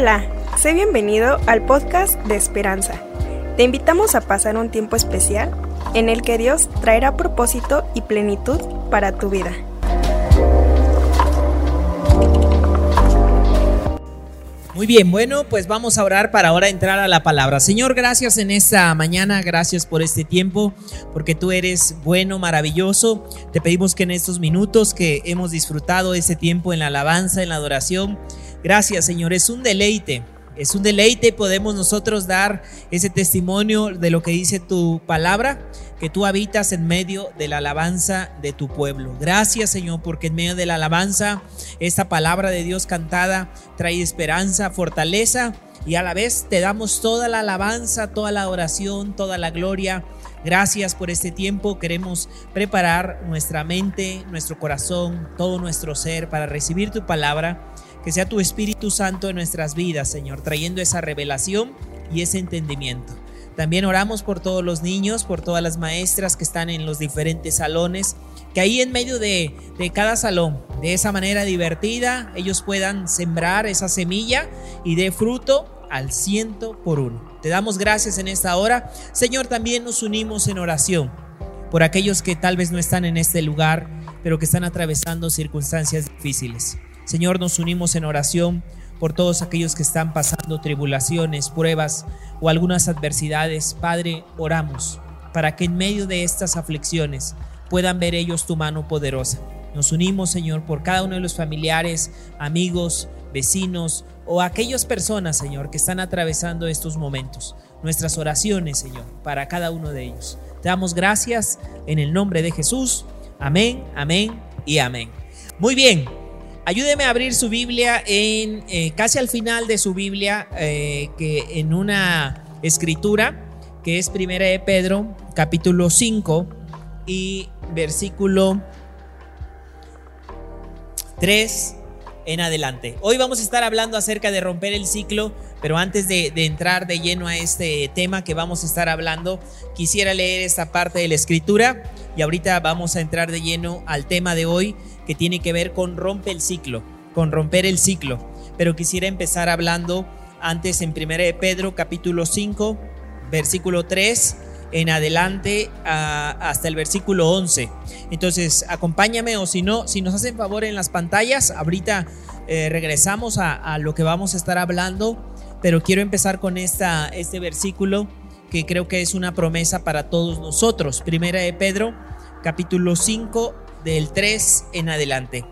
Hola, sé bienvenido al podcast de Esperanza. Te invitamos a pasar un tiempo especial en el que Dios traerá propósito y plenitud para tu vida. Muy bien, bueno, pues vamos a orar para ahora entrar a la palabra. Señor, gracias en esta mañana, gracias por este tiempo, porque tú eres bueno, maravilloso. Te pedimos que en estos minutos que hemos disfrutado ese tiempo en la alabanza, en la adoración, gracias Señor, es un deleite es un deleite, podemos nosotros dar ese testimonio de lo que dice tu palabra, que tú habitas en medio de la alabanza de tu pueblo. Gracias Señor, porque en medio de la alabanza, esta palabra de Dios cantada trae esperanza, fortaleza y a la vez te damos toda la alabanza, toda la oración, toda la gloria. Gracias por este tiempo. Queremos preparar nuestra mente, nuestro corazón, todo nuestro ser para recibir tu palabra que sea tu Espíritu Santo en nuestras vidas, Señor, trayendo esa revelación y ese entendimiento. También oramos por todos los niños, por todas las maestras que están en los diferentes salones, que ahí en medio de, cada salón, de esa manera divertida, ellos puedan sembrar esa semilla y dé fruto al ciento por uno. Te damos gracias en esta hora. Señor, también nos unimos en oración por aquellos que tal vez no están en este lugar, pero que están atravesando circunstancias difíciles. Señor, nos unimos en oración por todos aquellos que están pasando tribulaciones, pruebas o algunas adversidades. Padre, oramos para que en medio de estas aflicciones puedan ver ellos tu mano poderosa. Nos unimos, Señor, por cada uno de los familiares, amigos, vecinos o aquellas personas, Señor, que están atravesando estos momentos. Nuestras oraciones, Señor, para cada uno de ellos. Te damos gracias en el nombre de Jesús. Amén, amén y amén. Muy bien, Ayúdeme a abrir su Biblia en eh, casi al final de su Biblia, eh, que en una escritura que es Primera de Pedro, capítulo 5 y versículo 3 en adelante. Hoy vamos a estar hablando acerca de romper el ciclo, pero antes de, de, entrar de lleno a este tema que vamos a estar hablando, quisiera leer esta parte de la escritura y ahorita vamos a entrar de lleno al tema de hoy que tiene que ver con romper el ciclo, con romper el ciclo. Pero quisiera empezar hablando antes en 1 de Pedro capítulo 5, versículo 3 en adelante hasta el versículo 11. Entonces, acompáñame o si no, si nos hacen favor en las pantallas, ahorita eh, regresamos a, a, lo que vamos a estar hablando, pero quiero empezar con esta, este versículo que creo que es una promesa para todos nosotros. Primera de Pedro, capítulo 5, del 3 en adelante.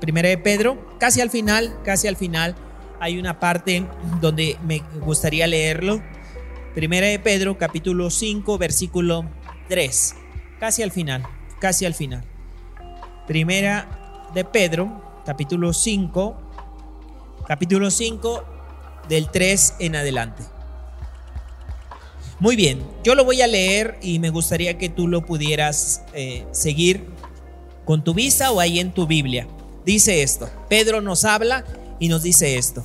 Primera de Pedro, casi al final, casi al final, hay una parte donde me gustaría leerlo. Primera de Pedro, capítulo 5, versículo 3. Casi al final, casi al final. Primera de Pedro, capítulo 5, capítulo 5, del 3 en adelante. Muy bien, yo lo voy a leer y me gustaría que tú lo pudieras eh, seguir con tu visa o ahí en tu Biblia. Dice esto, Pedro nos habla y nos dice esto,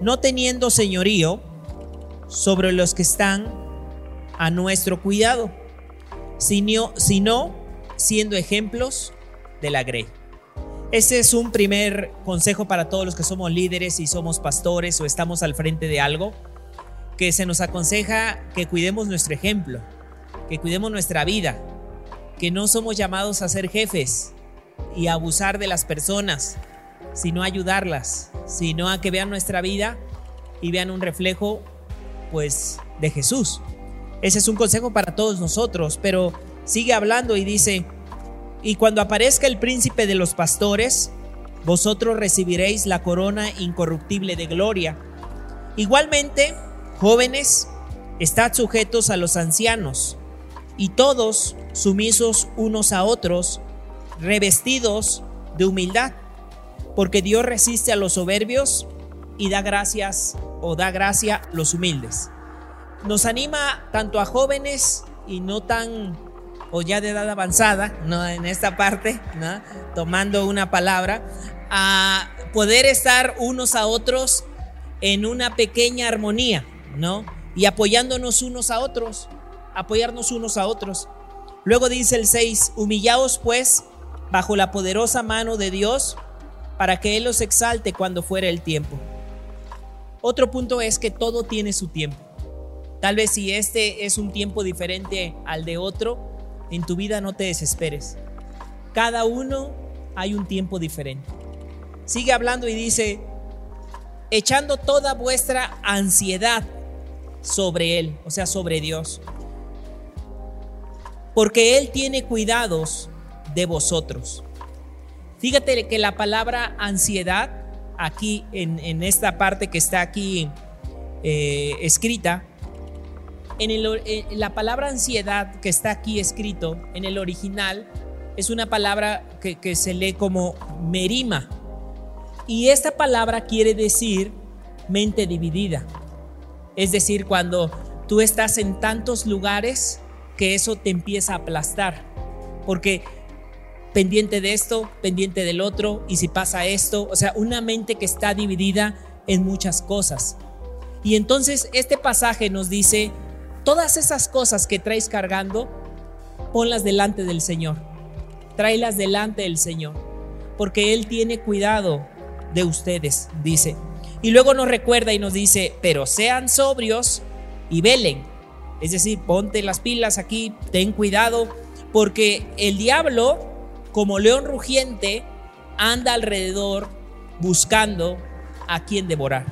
no teniendo señorío sobre los que están a nuestro cuidado, sino, siendo ejemplos de la grey. Este es un primer consejo para todos los que somos líderes y somos pastores o estamos al frente de algo, que se nos aconseja que cuidemos nuestro ejemplo, que cuidemos nuestra vida, que no somos llamados a ser jefes y abusar de las personas, sino a ayudarlas, sino a que vean nuestra vida y vean un reflejo pues de Jesús. Ese es un consejo para todos nosotros, pero sigue hablando y dice, y cuando aparezca el príncipe de los pastores, vosotros recibiréis la corona incorruptible de gloria. Igualmente, jóvenes, estad sujetos a los ancianos y todos sumisos unos a otros, revestidos de humildad, porque Dios resiste a los soberbios y da gracias o da gracia a los humildes. Nos anima tanto a jóvenes y no tan o ya de edad avanzada, ¿no? en esta parte, ¿no? tomando una palabra, a poder estar unos a otros en una pequeña armonía, ¿no? Y apoyándonos unos a otros, apoyarnos unos a otros. Luego dice el 6, humillaos pues bajo la poderosa mano de Dios para que Él los exalte cuando fuera el tiempo. Otro punto es que todo tiene su tiempo. Tal vez si este es un tiempo diferente al de otro, en tu vida no te desesperes. Cada uno hay un tiempo diferente. Sigue hablando y dice, echando toda vuestra ansiedad sobre Él, o sea, sobre Dios. Porque Él tiene cuidados de vosotros. Fíjate que la palabra ansiedad, aquí en, esta parte que está aquí eh, escrita, en, la palabra ansiedad que está aquí escrito en el original es una palabra que, que se lee como merima. Y esta palabra quiere decir mente dividida. Es decir, cuando tú estás en tantos lugares que eso te empieza a aplastar. Porque pendiente de esto, pendiente del otro, y si pasa esto, o sea, una mente que está dividida en muchas cosas. Y entonces este pasaje nos dice, todas esas cosas que traes cargando, ponlas delante del Señor. Tráelas delante del Señor, porque Él tiene cuidado de ustedes, dice. Y luego nos recuerda y nos dice, pero sean sobrios y velen. Es decir, ponte las pilas aquí, ten cuidado, porque el diablo, como león rugiente, anda alrededor buscando a quien devorar.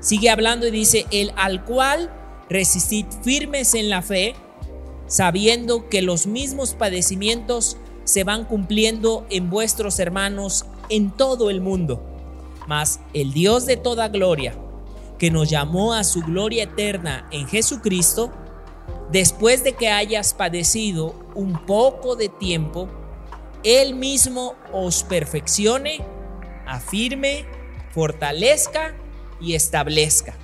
Sigue hablando y dice, el al cual resistid firmes en la fe, sabiendo que los mismos padecimientos se van cumpliendo en vuestros hermanos en todo el mundo. Mas el Dios de toda gloria, que nos llamó a su gloria eterna en Jesucristo, después de que hayas padecido un poco de tiempo, Él mismo os perfeccione, afirme, fortalezca y establezca.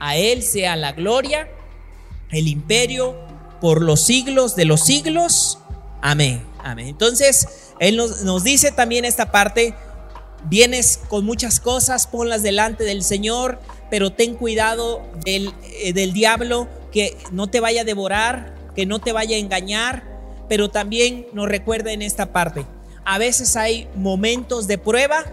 A Él sea la gloria, el imperio por los siglos de los siglos. Amén. Amén. Entonces, Él nos, nos dice también esta parte Vienes con muchas cosas, ponlas delante del Señor, pero ten cuidado del, eh, del diablo que no te vaya a devorar, que no te vaya a engañar, pero también nos recuerda en esta parte. A veces hay momentos de prueba,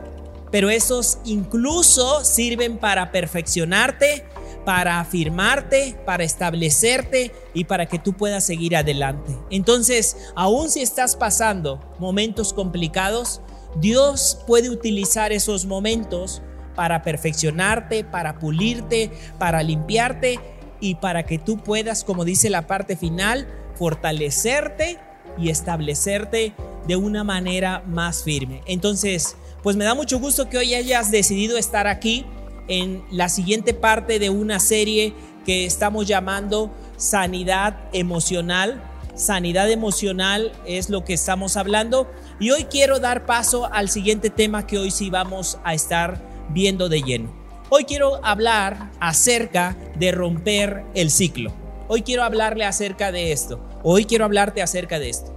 pero esos incluso sirven para perfeccionarte, para afirmarte, para establecerte y para que tú puedas seguir adelante. Entonces, aun si estás pasando momentos complicados, Dios puede utilizar esos momentos para perfeccionarte, para pulirte, para limpiarte y para que tú puedas, como dice la parte final, fortalecerte y establecerte de una manera más firme. Entonces, pues me da mucho gusto que hoy hayas decidido estar aquí en la siguiente parte de una serie que estamos llamando Sanidad Emocional. Sanidad emocional es lo que estamos hablando y hoy quiero dar paso al siguiente tema que hoy sí vamos a estar viendo de lleno. Hoy quiero hablar acerca de romper el ciclo. Hoy quiero hablarle acerca de esto. Hoy quiero hablarte acerca de esto.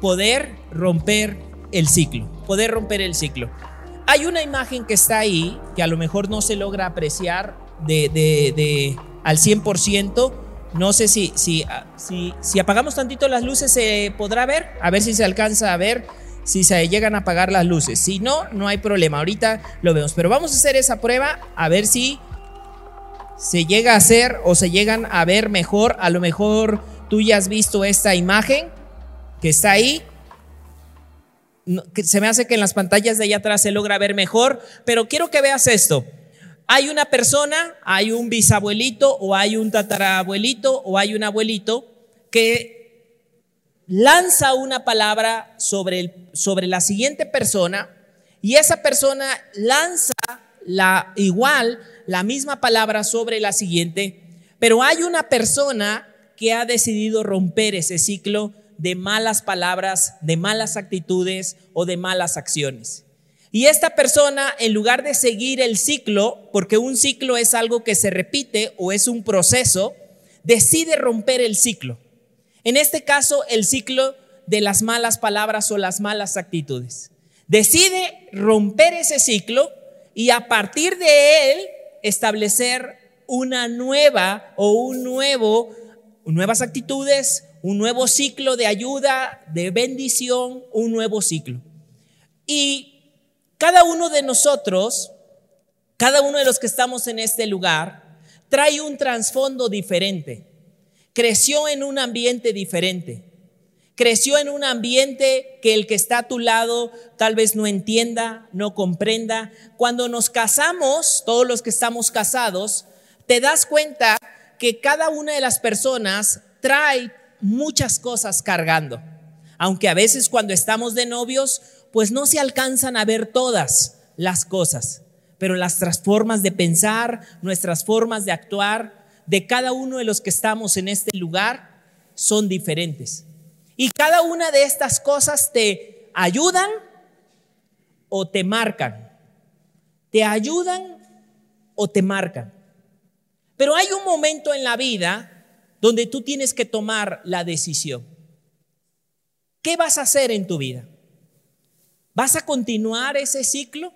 Poder romper el ciclo. Poder romper el ciclo. Hay una imagen que está ahí que a lo mejor no se logra apreciar de, de, de al 100%. No sé si, si, si, si apagamos tantito las luces se podrá ver. A ver si se alcanza a ver si se llegan a apagar las luces. Si no, no hay problema. Ahorita lo vemos. Pero vamos a hacer esa prueba a ver si se llega a hacer o se llegan a ver mejor. A lo mejor tú ya has visto esta imagen que está ahí. Se me hace que en las pantallas de allá atrás se logra ver mejor, pero quiero que veas esto. Hay una persona, hay un bisabuelito o hay un tatarabuelito o hay un abuelito que lanza una palabra sobre, el, sobre la siguiente persona y esa persona lanza la igual, la misma palabra sobre la siguiente, pero hay una persona que ha decidido romper ese ciclo de malas palabras, de malas actitudes o de malas acciones. Y esta persona, en lugar de seguir el ciclo, porque un ciclo es algo que se repite o es un proceso, decide romper el ciclo. En este caso, el ciclo de las malas palabras o las malas actitudes. Decide romper ese ciclo y a partir de él establecer una nueva o un nuevo, nuevas actitudes, un nuevo ciclo de ayuda, de bendición, un nuevo ciclo. Y cada uno de nosotros cada uno de los que estamos en este lugar trae un trasfondo diferente. Creció en un ambiente diferente. Creció en un ambiente que el que está a tu lado tal vez no entienda, no comprenda. Cuando nos casamos, todos los que estamos casados, te das cuenta que cada una de las personas trae muchas cosas cargando. Aunque a veces cuando estamos de novios, pues no se alcanzan a ver todas las cosas, pero las formas de pensar, nuestras formas de actuar de cada uno de los que estamos en este lugar son diferentes. Y cada una de estas cosas te ayudan o te marcan. Te ayudan o te marcan. Pero hay un momento en la vida donde tú tienes que tomar la decisión. ¿Qué vas a hacer en tu vida? ¿Vas a continuar ese ciclo?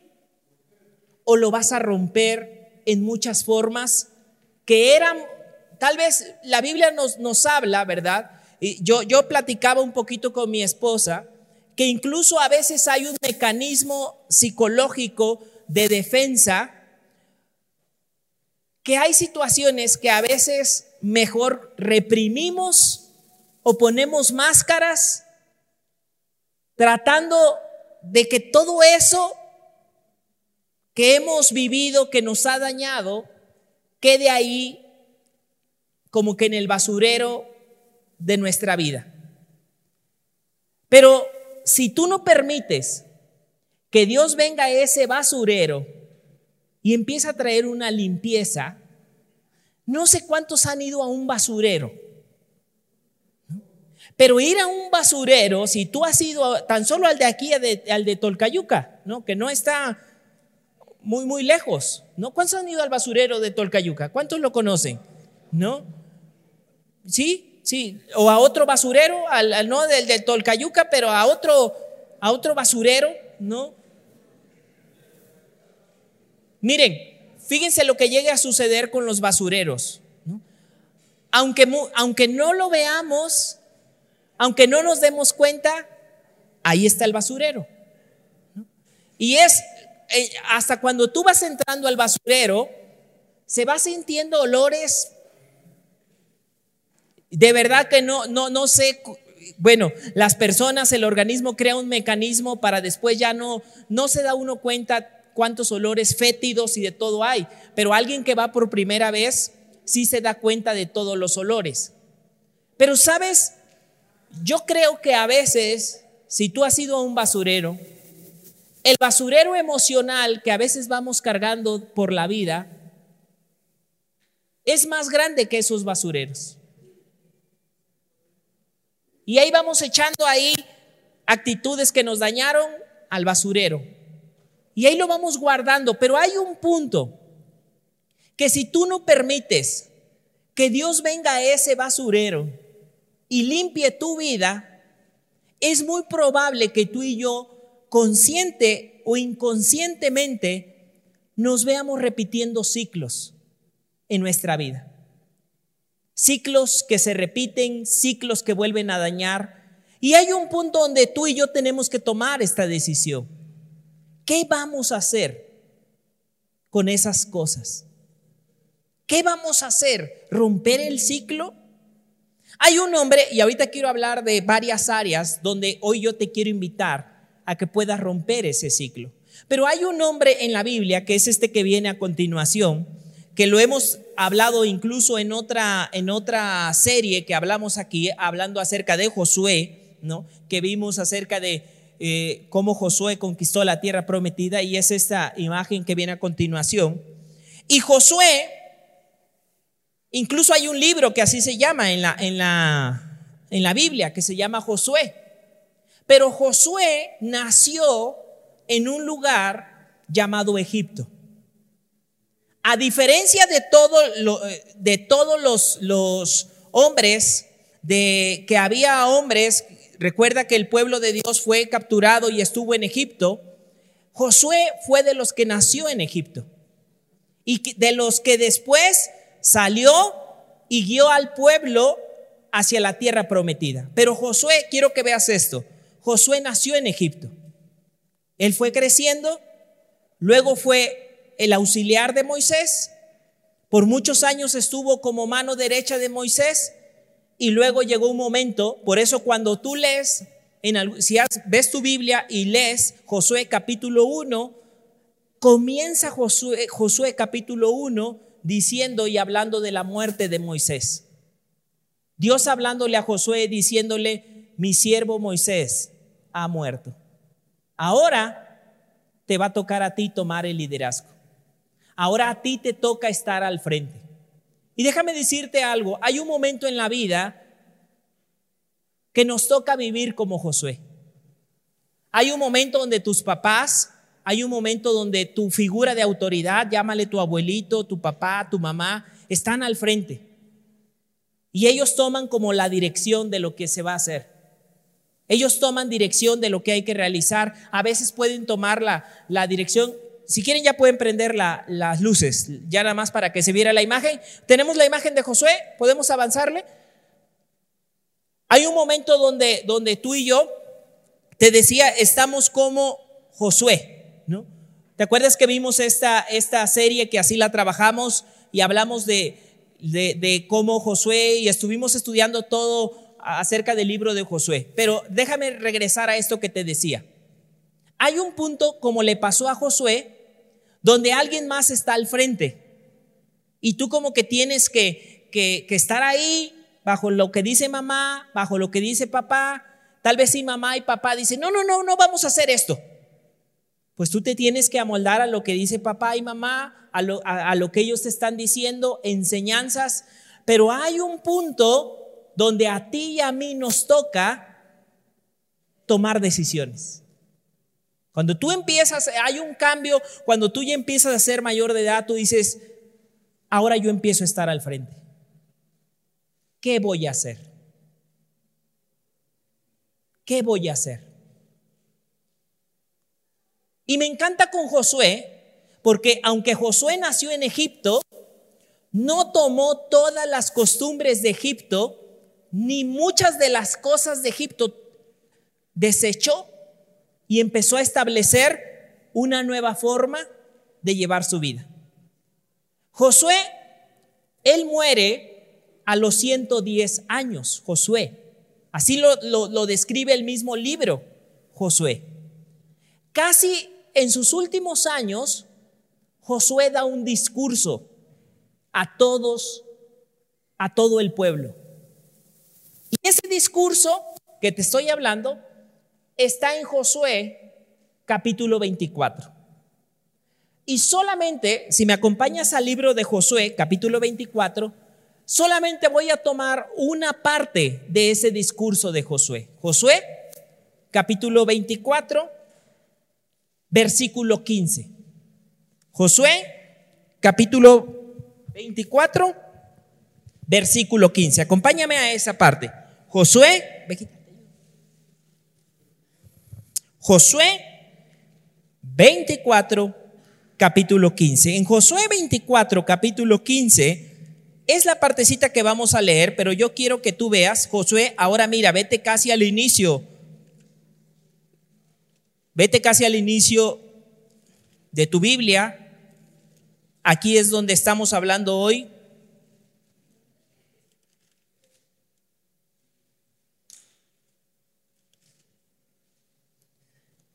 ¿O lo vas a romper en muchas formas que eran, tal vez la Biblia nos, nos habla, ¿verdad? Y yo, yo platicaba un poquito con mi esposa que incluso a veces hay un mecanismo psicológico de defensa, que hay situaciones que a veces mejor reprimimos o ponemos máscaras tratando de que todo eso que hemos vivido, que nos ha dañado, quede ahí como que en el basurero de nuestra vida. Pero si tú no permites que Dios venga a ese basurero y empieza a traer una limpieza, no sé cuántos han ido a un basurero pero ir a un basurero, si tú has ido tan solo al de aquí, al de, al Tolcayuca, ¿no? que no está muy, muy lejos, ¿no? ¿Cuántos han ido al basurero de Tolcayuca? ¿Cuántos lo conocen? ¿No? ¿Sí? Sí. O a otro basurero, al, no del de Tolcayuca, pero a otro, a otro basurero, ¿no? Miren, fíjense lo que llegue a suceder con los basureros. Aunque, aunque no lo veamos, aunque no nos demos cuenta, ahí está el basurero. Y es, hasta cuando tú vas entrando al basurero, se va sintiendo olores. De verdad que no, no, no sé. Bueno, las personas, el organismo crea un mecanismo para después ya no, no se da uno cuenta cuántos olores fétidos y de todo hay. Pero alguien que va por primera vez sí se da cuenta de todos los olores. Pero sabes, yo creo que a veces, si tú has ido a un basurero, el basurero emocional que a veces vamos cargando por la vida es más grande que esos basureros. Y ahí vamos echando ahí actitudes que nos dañaron al basurero. Y ahí lo vamos guardando. Pero hay un punto que si tú no permites que Dios venga a ese basurero, y limpie tu vida, es muy probable que tú y yo, consciente o inconscientemente, nos veamos repitiendo ciclos en nuestra vida. Ciclos que se repiten, ciclos que vuelven a dañar. Y hay un punto donde tú y yo tenemos que tomar esta decisión. ¿Qué vamos a hacer con esas cosas? ¿Qué vamos a hacer? ¿Romper el ciclo? Hay un hombre, y ahorita quiero hablar de varias áreas donde hoy yo te quiero invitar a que puedas romper ese ciclo. Pero hay un hombre en la Biblia, que es este que viene a continuación, que lo hemos hablado incluso en otra, en otra serie que hablamos aquí, hablando acerca de Josué, ¿no? que vimos acerca de eh, cómo Josué conquistó la tierra prometida, y es esta imagen que viene a continuación. Y Josué Incluso hay un libro que así se llama en la, en la, en la Biblia, que se llama Josué. Pero Josué nació en un lugar llamado Egipto. A diferencia de, todo de todos los, los hombres, de que había hombres, recuerda que el pueblo de Dios fue capturado y estuvo en Egipto, Josué fue de los que nació en Egipto y de los que después salió y guió al pueblo hacia la tierra prometida. Pero Josué, quiero que veas esto, Josué nació en Egipto. Él fue creciendo, luego fue el auxiliar de Moisés, por muchos años estuvo como mano derecha de Moisés y luego llegó un momento, por eso cuando tú lees, en, si ves tu Biblia y lees Josué capítulo 1, comienza Josué, Josué capítulo 1 diciendo y hablando de la muerte de Moisés. Dios hablándole a Josué diciéndole, mi siervo Moisés ha muerto. Ahora te va a tocar a ti tomar el liderazgo. Ahora a ti te toca estar al frente. Y déjame decirte algo, hay un momento en la vida que nos toca vivir como Josué. Hay un momento donde tus papás, hay un momento donde tu figura de autoridad, llámale tu abuelito, tu papá, tu mamá, están al frente. Y ellos toman como la dirección de lo que se va a hacer. Ellos toman dirección de lo que hay que realizar. A veces pueden tomar la, la dirección si quieren ya pueden prender las luces, ya nada más para que se viera la imagen. Tenemos la imagen de Josué, podemos avanzarle. Hay un momento donde, donde tú y yo, te decía, estamos como Josué, ¿no? ¿Te acuerdas que vimos esta, esta serie que así la trabajamos y hablamos de, de, de cómo Josué y estuvimos estudiando todo acerca del libro de Josué? Pero déjame regresar a esto que te decía. Hay un punto como le pasó a Josué donde alguien más está al frente. Y tú como que tienes que, que, estar ahí bajo lo que dice mamá, bajo lo que dice papá. Tal vez si mamá y papá dicen, no, no, no, no vamos a hacer esto. Pues tú te tienes que amoldar a lo que dice papá y mamá, a lo, a lo que ellos te están diciendo, enseñanzas. Pero hay un punto donde a ti y a mí nos toca tomar decisiones. Cuando tú empiezas, hay un cambio, cuando tú ya empiezas a ser mayor de edad, tú dices, ahora yo empiezo a estar al frente. ¿Qué voy a hacer? ¿Qué voy a hacer? Y me encanta con Josué, porque aunque Josué nació en Egipto, no tomó todas las costumbres de Egipto, ni muchas de las cosas de Egipto desechó y empezó a establecer una nueva forma de llevar su vida. Josué, él muere a los 110 años, Josué. Así lo, lo, describe el mismo libro, Josué. Casi en sus últimos años, Josué da un discurso a todos, a todo el pueblo. Y ese discurso que te estoy hablando está en Josué capítulo 24. Y solamente, si me acompañas al libro de Josué capítulo 24, solamente voy a tomar una parte de ese discurso de Josué. Josué capítulo 24, versículo 15. Josué capítulo 24, versículo 15. Acompáñame a esa parte. Josué, Josué 24, capítulo 15. En Josué 24, capítulo 15, es la partecita que vamos a leer, pero yo quiero que tú veas, Josué, ahora mira, vete casi al inicio. Vete casi al inicio de tu Biblia. Aquí es donde estamos hablando hoy.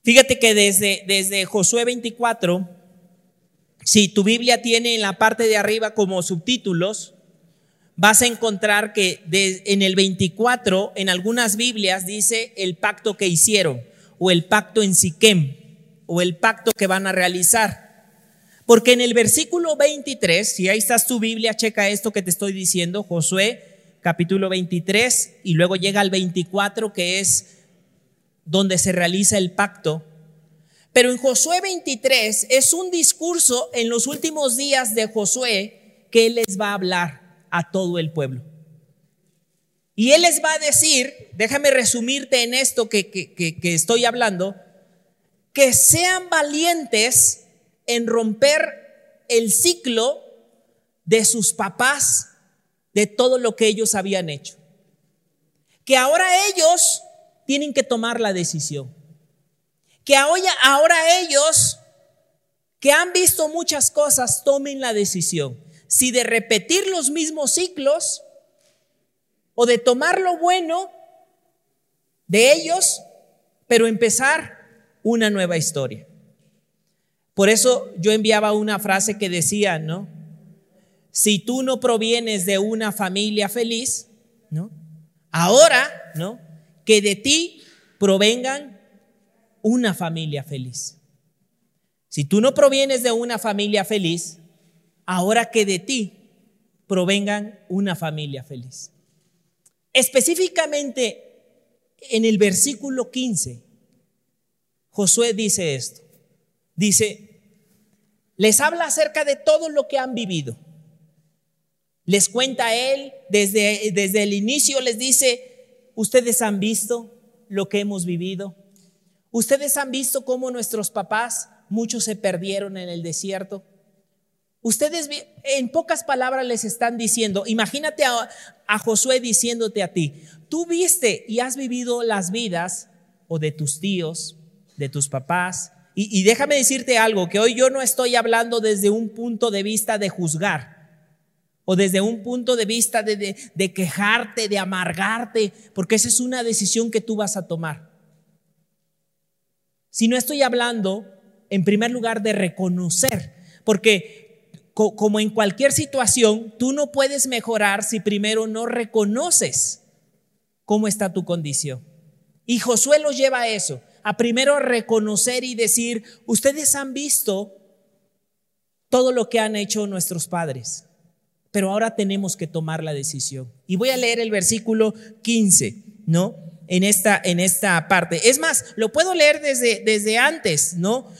Fíjate que desde, desde Josué 24, si tu Biblia tiene en la parte de arriba como subtítulos, vas a encontrar que en el 24, en algunas Biblias dice el pacto que hicieron, o el pacto en Siquem, o el pacto que van a realizar. Porque en el versículo 23, si ahí estás tu Biblia, checa esto que te estoy diciendo, Josué capítulo 23, y luego llega al 24, que es donde se realiza el pacto. Pero en Josué 23 es un discurso en los últimos días de Josué que él les va a hablar a todo el pueblo. Y él les va a decir, déjame resumirte en esto que, que, estoy hablando, que sean valientes en romper el ciclo de sus papás, de todo lo que ellos habían hecho. Que ahora ellos tienen que tomar la decisión. Que ahora, ellos que han visto muchas cosas tomen la decisión si de repetir los mismos ciclos o de tomar lo bueno de ellos, pero empezar una nueva historia. Por eso yo enviaba una frase que decía, ¿no? Si tú no provienes de una familia feliz, ¿no? Ahora, ¿no? Que de ti provengan una familia feliz. Si tú no provienes de una familia feliz, ahora que de ti provengan una familia feliz. Específicamente en el versículo 15, Josué dice esto. Dice, les habla acerca de todo lo que han vivido. Les cuenta él, desde, desde el inicio les dice, ustedes han visto lo que hemos vivido. Ustedes han visto cómo nuestros papás, muchos se perdieron en el desierto. Ustedes en pocas palabras les están diciendo, imagínate a, Josué diciéndote a ti, tú viste y has vivido las vidas o de tus tíos, de tus papás. Y, déjame decirte algo, que hoy yo no estoy hablando desde un punto de vista de juzgar o desde un punto de vista de, quejarte, de amargarte, porque esa es una decisión que tú vas a tomar. Si no estoy hablando, en primer lugar, de reconocer, porque como en cualquier situación, tú no puedes mejorar si primero no reconoces cómo está tu condición. Y Josué lo lleva a eso, a primero reconocer y decir, ustedes han visto todo lo que han hecho nuestros padres, pero ahora tenemos que tomar la decisión. Y voy a leer el versículo 15, ¿no? en esta, en esta parte. Es más, lo puedo leer desde, desde antes, ¿no?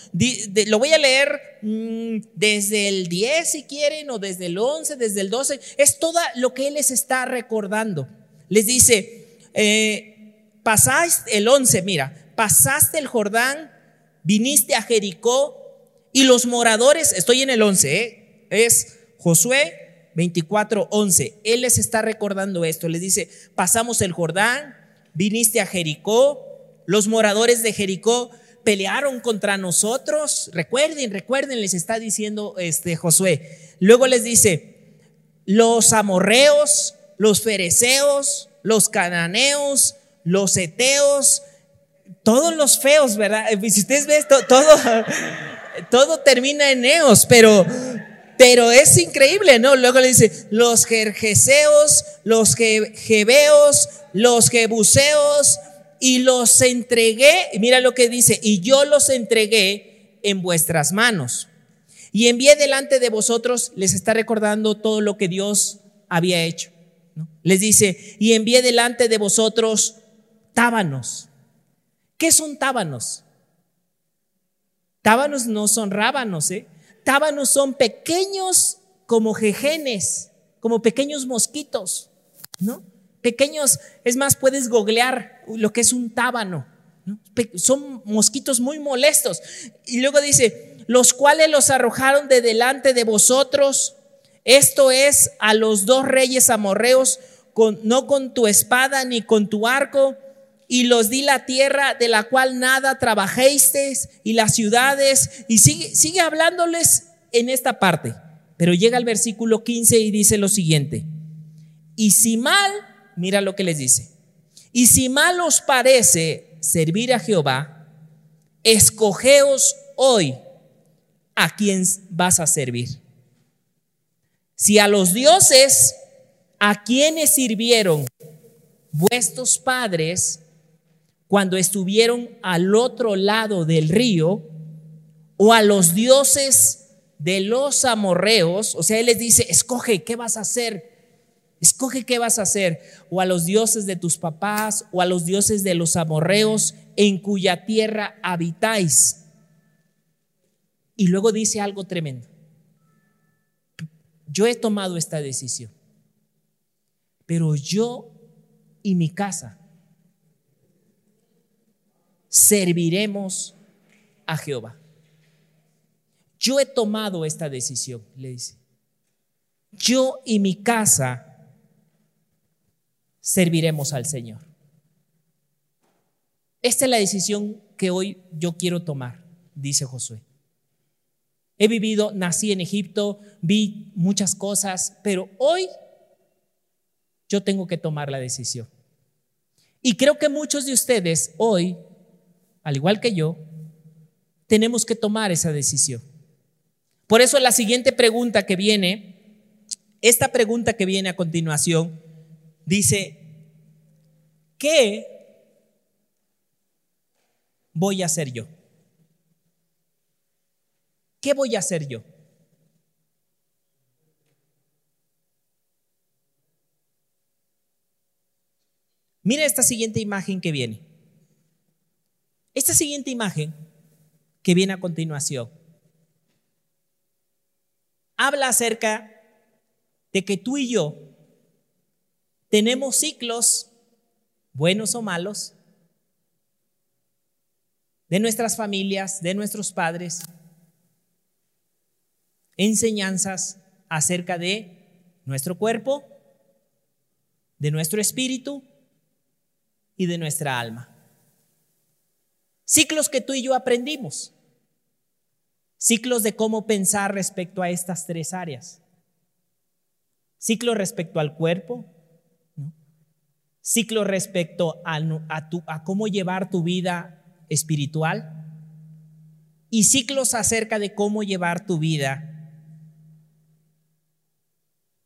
lo voy a leer mm, desde el 10 si quieren, o desde el 11, desde el 12. Es todo lo que Él les está recordando. Les dice, eh, pasaste el 11, mira, pasaste el Jordán, viniste a Jericó y los moradores, estoy en el 11, ¿eh? es Josué 24, 11. Él les está recordando esto. Les dice, pasamos el Jordán, viniste a Jericó, los moradores de Jericó pelearon contra nosotros. Recuerden, recuerden, les está diciendo este Josué. Luego les dice, los amorreos, los fereceos, los cananeos, los eteos, todos los feos, ¿verdad? Si ustedes ven todo, todo termina en eos, pero, pero es increíble, ¿no? Luego le dice, los jerjeseos, los jebeos, los jebuseos y los entregué, mira lo que dice, y yo los entregué en vuestras manos. Y envié delante de vosotros, les está recordando todo lo que Dios había hecho. Les dice, y envié delante de vosotros tábanos. ¿Qué son tábanos? Tábanos no son rábanos, ¿eh? Tábanos son pequeños como jejenes, como pequeños mosquitos, ¿no? pequeños, es más, puedes googlear lo que es un tábano. Son mosquitos muy molestos. Y luego dice, los cuales los arrojaron de delante de vosotros, esto es a los dos reyes amorreos, con, no con tu espada ni con tu arco, y los di la tierra de la cual nada trabajasteis y las ciudades, y sigue, sigue hablándoles en esta parte. Pero llega al versículo 15 y dice lo siguiente, y si mal mira lo que les dice. Y si mal os parece servir a Jehová, escogeos hoy a quién vas a servir. Si a los dioses a quienes sirvieron vuestros padres cuando estuvieron al otro lado del río, o a los dioses de los amorreos, o sea, Él les dice, escoge, ¿qué vas a hacer? Escoge qué vas a hacer, o a los dioses de tus papás, o a los dioses de los amorreos, en cuya tierra habitáis. Y luego dice algo tremendo. Yo he tomado esta decisión, pero yo y mi casa serviremos a Jehová. Yo he tomado esta decisión, le dice. Yo y mi casa serviremos al Señor. Esta es la decisión que hoy yo quiero tomar, dice Josué. He vivido, nací en Egipto, vi muchas cosas, pero hoy yo tengo que tomar la decisión. Y creo que muchos de ustedes hoy, al igual que yo, tenemos que tomar esa decisión. Por eso la siguiente pregunta que viene, esta pregunta que viene a continuación, dice, ¿qué voy a hacer yo? ¿Qué voy a hacer yo? Mira esta siguiente imagen que viene. Esta siguiente imagen que viene a continuación habla acerca de que tú y yo tenemos ciclos, buenos o malos, de nuestras familias, de nuestros padres, enseñanzas acerca de nuestro cuerpo, de nuestro espíritu y de nuestra alma. Ciclos que tú y yo aprendimos. Ciclos de cómo pensar respecto a estas tres áreas. Ciclo respecto al cuerpo. Ciclo respecto a, a cómo llevar tu vida espiritual. Y ciclos acerca de cómo llevar tu vida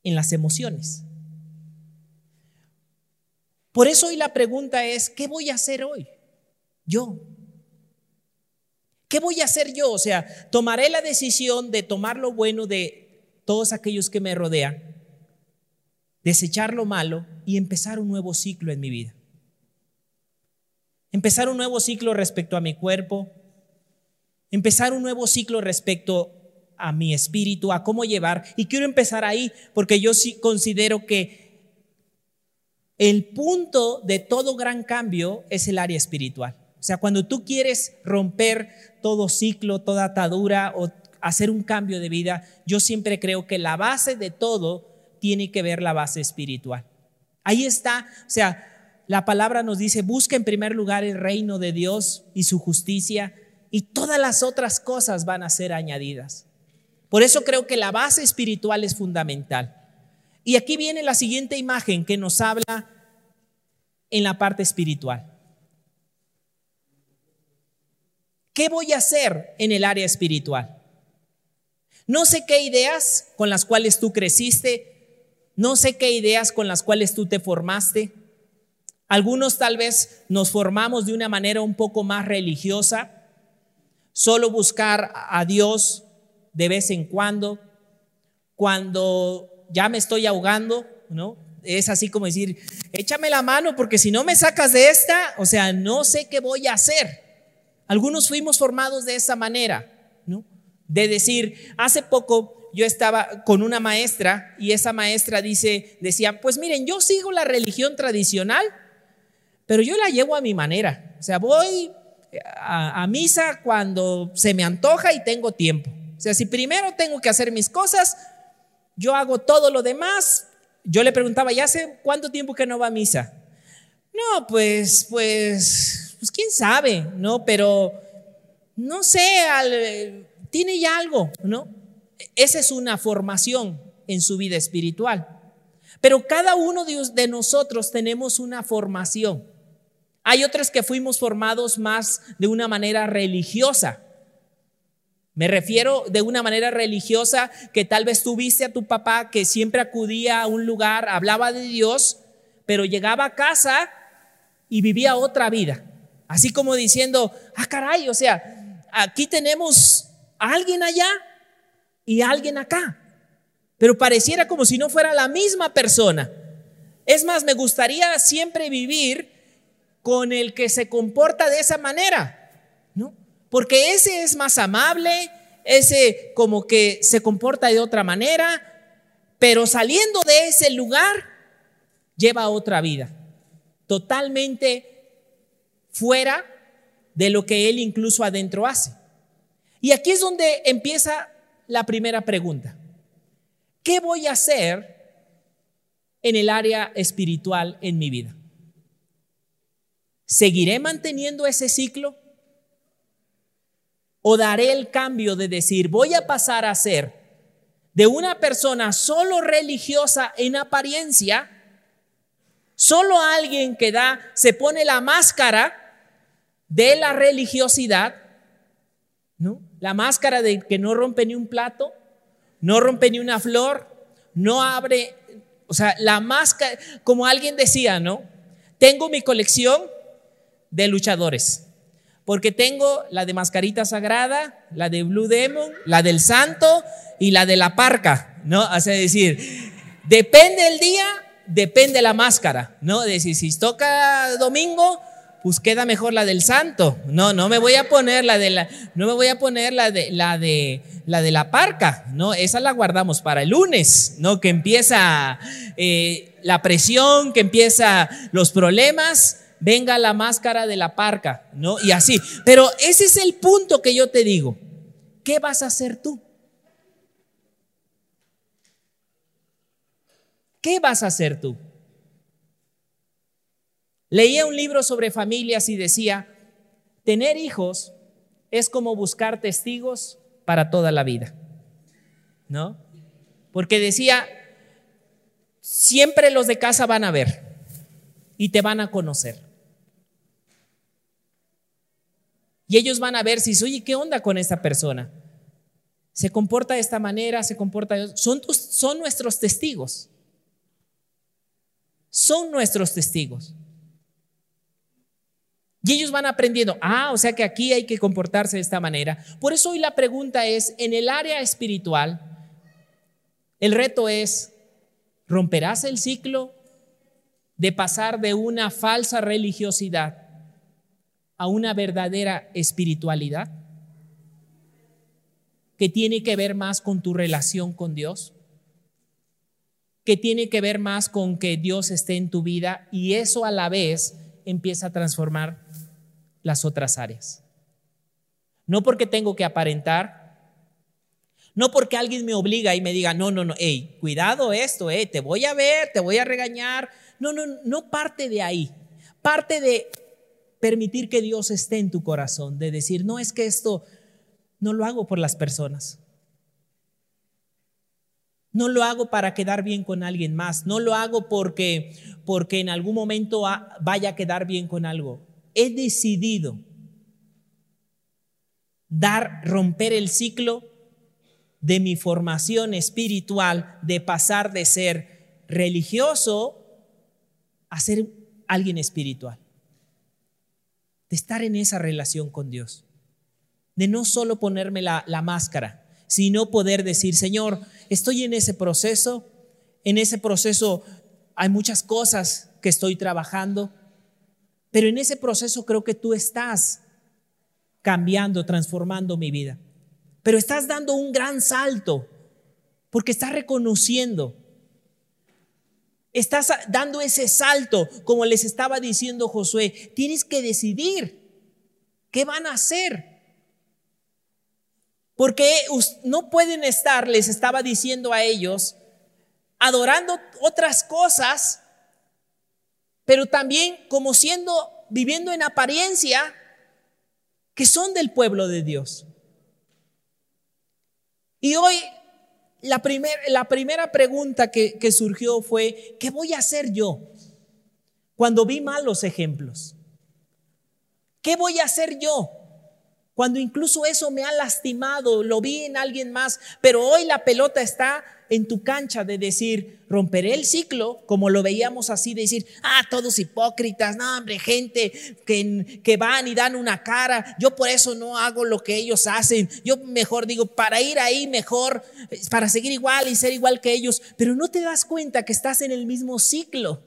en las emociones. Por eso hoy la pregunta es, ¿qué voy a hacer hoy? Yo. ¿Qué voy a hacer yo? O sea, tomaré la decisión de tomar lo bueno de todos aquellos que me rodean, desechar lo malo y empezar un nuevo ciclo en mi vida. Empezar un nuevo ciclo respecto a mi cuerpo, empezar un nuevo ciclo respecto a mi espíritu, a cómo llevar. Y quiero empezar ahí porque yo sí considero que el punto de todo gran cambio es el área espiritual. O sea, cuando tú quieres romper todo ciclo, toda atadura o hacer un cambio de vida, yo siempre creo que la base de todo tiene que ver la base espiritual. Ahí está, o sea, la palabra nos dice, busca en primer lugar el reino de Dios y su justicia y todas las otras cosas van a ser añadidas. Por eso creo que la base espiritual es fundamental. Y aquí viene la siguiente imagen que nos habla en la parte espiritual. ¿Qué voy a hacer en el área espiritual? No sé qué ideas con las cuales tú creciste, no sé qué ideas con las cuales tú te formaste. Algunos tal vez nos formamos de una manera un poco más religiosa, solo buscar a Dios de vez en cuando, cuando ya me estoy ahogando, ¿no? Es así como decir, échame la mano porque si no me sacas de esta, o sea, no sé qué voy a hacer. Algunos fuimos formados de esa manera, ¿no? De decir, hace poco yo estaba con una maestra y esa maestra dice, decía, pues miren, yo sigo la religión tradicional, pero yo la llevo a mi manera. O sea, voy a, misa cuando se me antoja y tengo tiempo. O sea, si primero tengo que hacer mis cosas, yo hago todo lo demás. Yo le preguntaba, ¿ya hace cuánto tiempo que no va a misa? No, pues, pues, pues quién sabe, ¿no? Pero no sé, tiene ya algo, ¿no? Esa es una formación en su vida espiritual. Pero cada uno de nosotros tenemos una formación. Hay otros que fuimos formados más de una manera religiosa. Me refiero de una manera religiosa que tal vez tuviste a tu papá que siempre acudía a un lugar, hablaba de Dios, pero llegaba a casa y vivía otra vida. Así como diciendo, ah, caray, o sea, aquí tenemos a alguien allá y a alguien acá. Pero pareciera como si no fuera la misma persona. Es más, me gustaría siempre vivir con el que se comporta de esa manera, ¿no? Porque ese es más amable, ese como que se comporta de otra manera, pero saliendo de ese lugar lleva otra vida, totalmente fuera de lo que él incluso adentro hace. Y aquí es donde empieza la primera pregunta. ¿Qué voy a hacer en el área espiritual en mi vida? ¿Seguiré manteniendo ese ciclo? o daré el cambio de decir, voy a pasar a ser de una persona solo religiosa en apariencia, solo alguien que da, se pone la máscara de la religiosidad, ¿no? La máscara de que no rompe ni un plato, no rompe ni una flor, no abre, o sea, la máscara, como alguien decía, ¿no? Tengo mi colección de luchadores, porque tengo la de mascarita sagrada, la de Blue Demon, la del santo y la de la parca, ¿no? O decir, depende el día, depende la máscara, ¿no? Es decir, si toca domingo, pues queda mejor la del santo. No, no me voy a poner la de la, no me voy a poner la de la de la de la parca. No, esa la guardamos para el lunes, no que empieza eh, la presión, que empieza los problemas. Venga la máscara de la parca, ¿no? Y así. Pero ese es el punto que yo te digo. ¿Qué vas a hacer tú? ¿Qué vas a hacer tú? Leía un libro sobre familias y decía, tener hijos es como buscar testigos para toda la vida. ¿No? Porque decía, siempre los de casa van a ver y te van a conocer. Y ellos van a ver si, oye, ¿qué onda con esta persona? Se comporta de esta manera, se comporta... Son, son nuestros testigos. Son nuestros testigos. Y ellos van aprendiendo, ah, o sea que aquí hay que comportarse de esta manera. Por eso hoy la pregunta es, en el área espiritual, el reto es, ¿romperás el ciclo de pasar de una falsa religiosidad a una verdadera espiritualidad? Que tiene que ver más con tu relación con Dios, que tiene que ver más con que Dios esté en tu vida y eso a la vez empieza a transformar las otras áreas. No porque tengo que aparentar, no porque alguien me obliga y me diga, no, no, no, hey, cuidado esto, eh, te voy a ver, te voy a regañar. No, no, no parte de ahí. Parte de permitir que Dios esté en tu corazón, de decir, no es que esto no lo hago por las personas. No lo hago para quedar bien con alguien más. No lo hago porque, porque en algún momento vaya a quedar bien con algo he decidido dar, romper el ciclo de mi formación espiritual, de pasar de ser religioso a ser alguien espiritual, de estar en esa relación con Dios, de no solo ponerme la, la máscara, sino poder decir, Señor, estoy en ese proceso, en ese proceso hay muchas cosas que estoy trabajando, pero en ese proceso creo que tú estás cambiando, transformando mi vida. Pero estás dando un gran salto porque estás reconociendo. Estás dando ese salto, como les estaba diciendo Josué. Tienes que decidir qué van a hacer. Porque no pueden estar, les estaba diciendo a ellos, adorando otras cosas pero también como siendo, viviendo en apariencia, que son del pueblo de Dios. Y hoy la, la primera pregunta que, que surgió fue, ¿qué voy a hacer yo cuando vi malos ejemplos? ¿Qué voy a hacer yo? Cuando incluso eso me ha lastimado, lo vi en alguien más, pero hoy la pelota está en tu cancha de decir, romperé el ciclo, como lo veíamos así, de decir, ah, todos hipócritas, no, hombre, gente que, que van y dan una cara, yo por eso no hago lo que ellos hacen, yo mejor digo, para ir ahí mejor, para seguir igual y ser igual que ellos, pero no te das cuenta que estás en el mismo ciclo.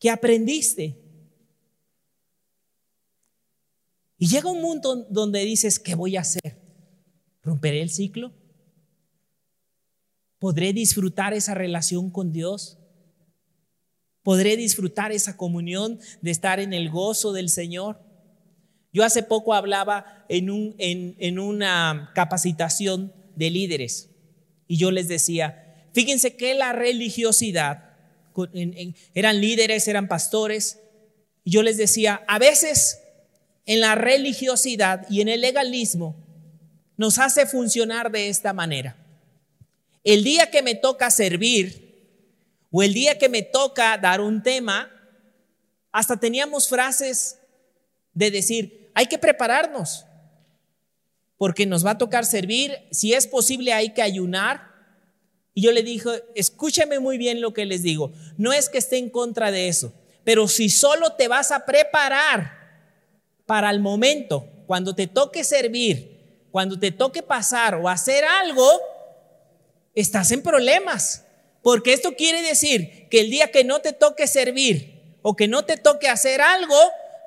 que aprendiste. Y llega un mundo donde dices, ¿qué voy a hacer? ¿Romperé el ciclo? ¿Podré disfrutar esa relación con Dios? ¿Podré disfrutar esa comunión de estar en el gozo del Señor? Yo hace poco hablaba en, en, una capacitación de líderes y yo les decía, fíjense que la religiosidad, eran líderes, eran pastores, Y yo les decía, a veces en la religiosidad y en el legalismo nos hace funcionar de esta manera. El día que me toca servir o el día que me toca dar un tema, hasta teníamos frases de decir, hay que prepararnos, porque nos va a tocar servir, si es posible hay que ayunar. Y yo le dije, escúchame muy bien lo que les digo, no es que esté en contra de eso, pero si solo te vas a preparar para el momento, cuando te toque servir, cuando te toque pasar o hacer algo, estás en problemas. Porque esto quiere decir que el día que no te toque servir o que no te toque hacer algo,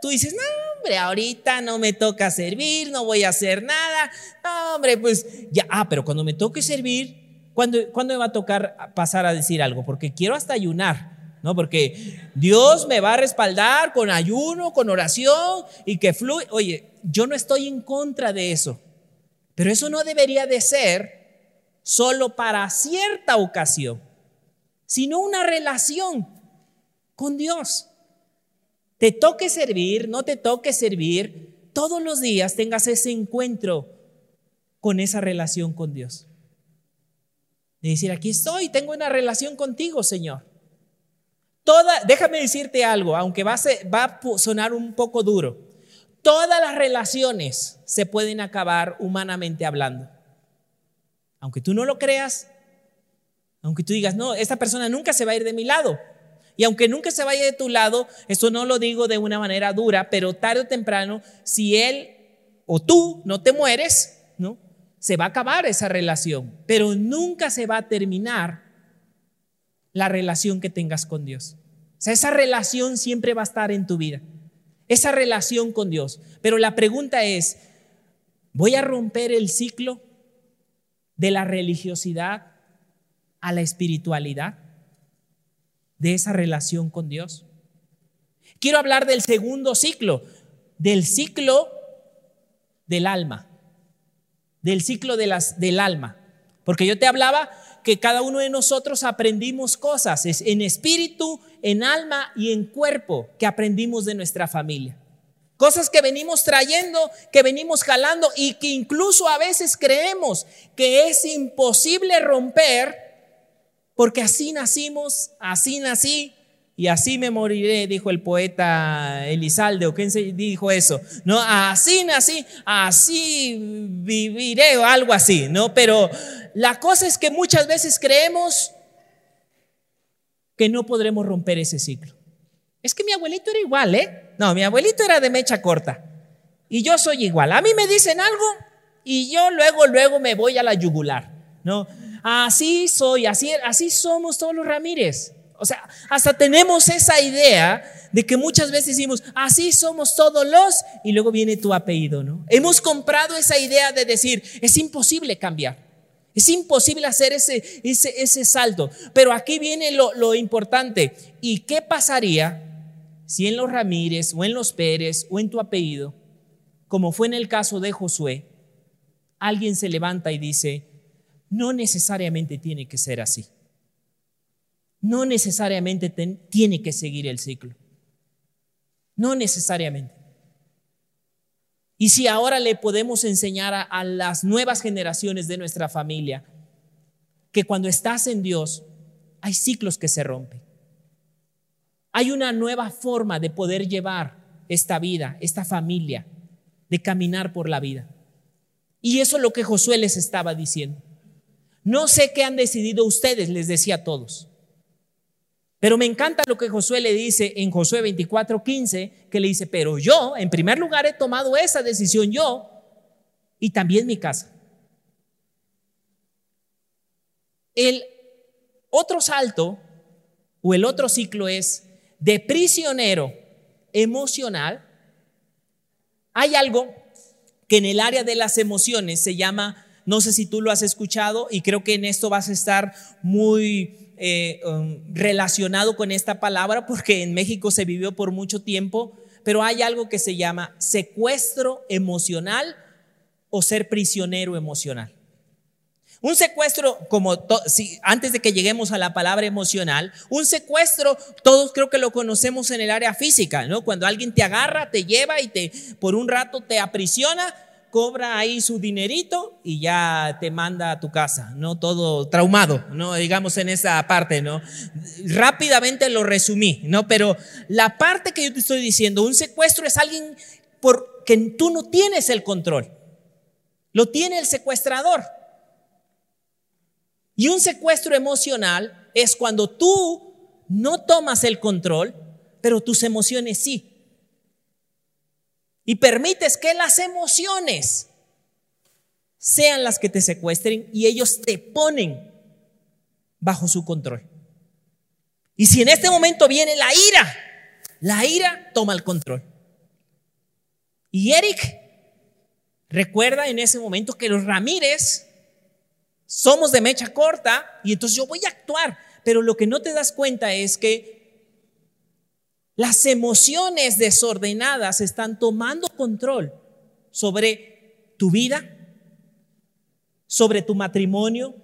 tú dices, no, hombre, ahorita no me toca servir, no voy a hacer nada. No, hombre, pues ya, ah, pero cuando me toque servir, ¿cuándo, me va a tocar pasar a decir algo? Porque quiero hasta ayunar, ¿no? Porque Dios me va a respaldar con ayuno, con oración y que fluye. Oye, yo no estoy en contra de eso, pero eso no debería de ser solo para cierta ocasión, sino una relación con Dios. Te toque servir, no te toque servir, todos los días tengas ese encuentro con esa relación con Dios. De decir, aquí estoy, tengo una relación contigo, Señor. Toda, déjame decirte algo, aunque va a, sonar un poco duro. Todas las relaciones se pueden acabar humanamente hablando. Aunque tú no lo creas, aunque tú digas, no, esta persona nunca se va a ir de mi lado. Y aunque nunca se vaya de tu lado, esto no lo digo de una manera dura, pero tarde o temprano, si él o tú no te mueres, ¿no? Se va a acabar esa relación, pero nunca se va a terminar la relación que tengas con Dios. O sea, esa relación siempre va a estar en tu vida. Esa relación con Dios. Pero la pregunta es, ¿voy a romper el ciclo de la religiosidad a la espiritualidad? de esa relación con Dios. Quiero hablar del segundo ciclo, del ciclo del alma, del ciclo de las, del alma. Porque yo te hablaba que cada uno de nosotros aprendimos cosas, es en espíritu, en alma y en cuerpo que aprendimos de nuestra familia. Cosas que venimos trayendo, que venimos jalando y que incluso a veces creemos que es imposible romper porque así nacimos, así nací y así me moriré, dijo el poeta Elizalde, o quién se dijo eso, ¿no? Así nací, así viviré o algo así, ¿no? Pero la cosa es que muchas veces creemos que no podremos romper ese ciclo. Es que mi abuelito era igual, ¿eh? No, mi abuelito era de mecha corta y yo soy igual. A mí me dicen algo y yo luego, luego me voy a la yugular, ¿no? Así soy, así, así somos todos los Ramírez. O sea, hasta tenemos esa idea de que muchas veces decimos, así somos todos los, y luego viene tu apellido, ¿no? Hemos comprado esa idea de decir, es imposible cambiar, es imposible hacer ese, ese, ese salto. Pero aquí viene lo, lo importante. ¿Y qué pasaría si en los Ramírez o en los Pérez o en tu apellido, como fue en el caso de Josué, alguien se levanta y dice, no necesariamente tiene que ser así. No necesariamente tiene que seguir el ciclo. No necesariamente. Y si ahora le podemos enseñar a, a, las nuevas generaciones de nuestra familia que cuando estás en Dios hay ciclos que se rompen. Hay una nueva forma de poder llevar esta vida, esta familia, de caminar por la vida. Y eso es lo que Josué les estaba diciendo. No sé qué han decidido ustedes, les decía a todos. Pero me encanta lo que Josué le dice en Josué 24:15, que le dice, pero yo, en primer lugar, he tomado esa decisión yo y también mi casa. El otro salto o el otro ciclo es de prisionero emocional. Hay algo que en el área de las emociones se llama no sé si tú lo has escuchado y creo que en esto vas a estar muy eh, um, relacionado con esta palabra porque en México se vivió por mucho tiempo, pero hay algo que se llama secuestro emocional o ser prisionero emocional. Un secuestro, como si, antes de que lleguemos a la palabra emocional, un secuestro, todos creo que lo conocemos en el área física, ¿no? Cuando alguien te agarra, te lleva y te por un rato te aprisiona, cobra ahí su dinerito y ya te manda a tu casa, ¿no? Todo traumado, ¿no? Digamos en esa parte, ¿no? Rápidamente lo resumí, ¿no? Pero la parte que yo te estoy diciendo, un secuestro es alguien por que tú no tienes el control. Lo tiene el secuestrador. Y un secuestro emocional es cuando tú no tomas el control, pero tus emociones sí. Y permites que las emociones sean las que te secuestren y ellos te ponen bajo su control. Y si en este momento viene la ira, la ira toma el control. Y Eric recuerda en ese momento que los Ramírez somos de mecha corta y entonces yo voy a actuar. Pero lo que no te das cuenta es que las emociones desordenadas están tomando control sobre tu vida, sobre tu matrimonio,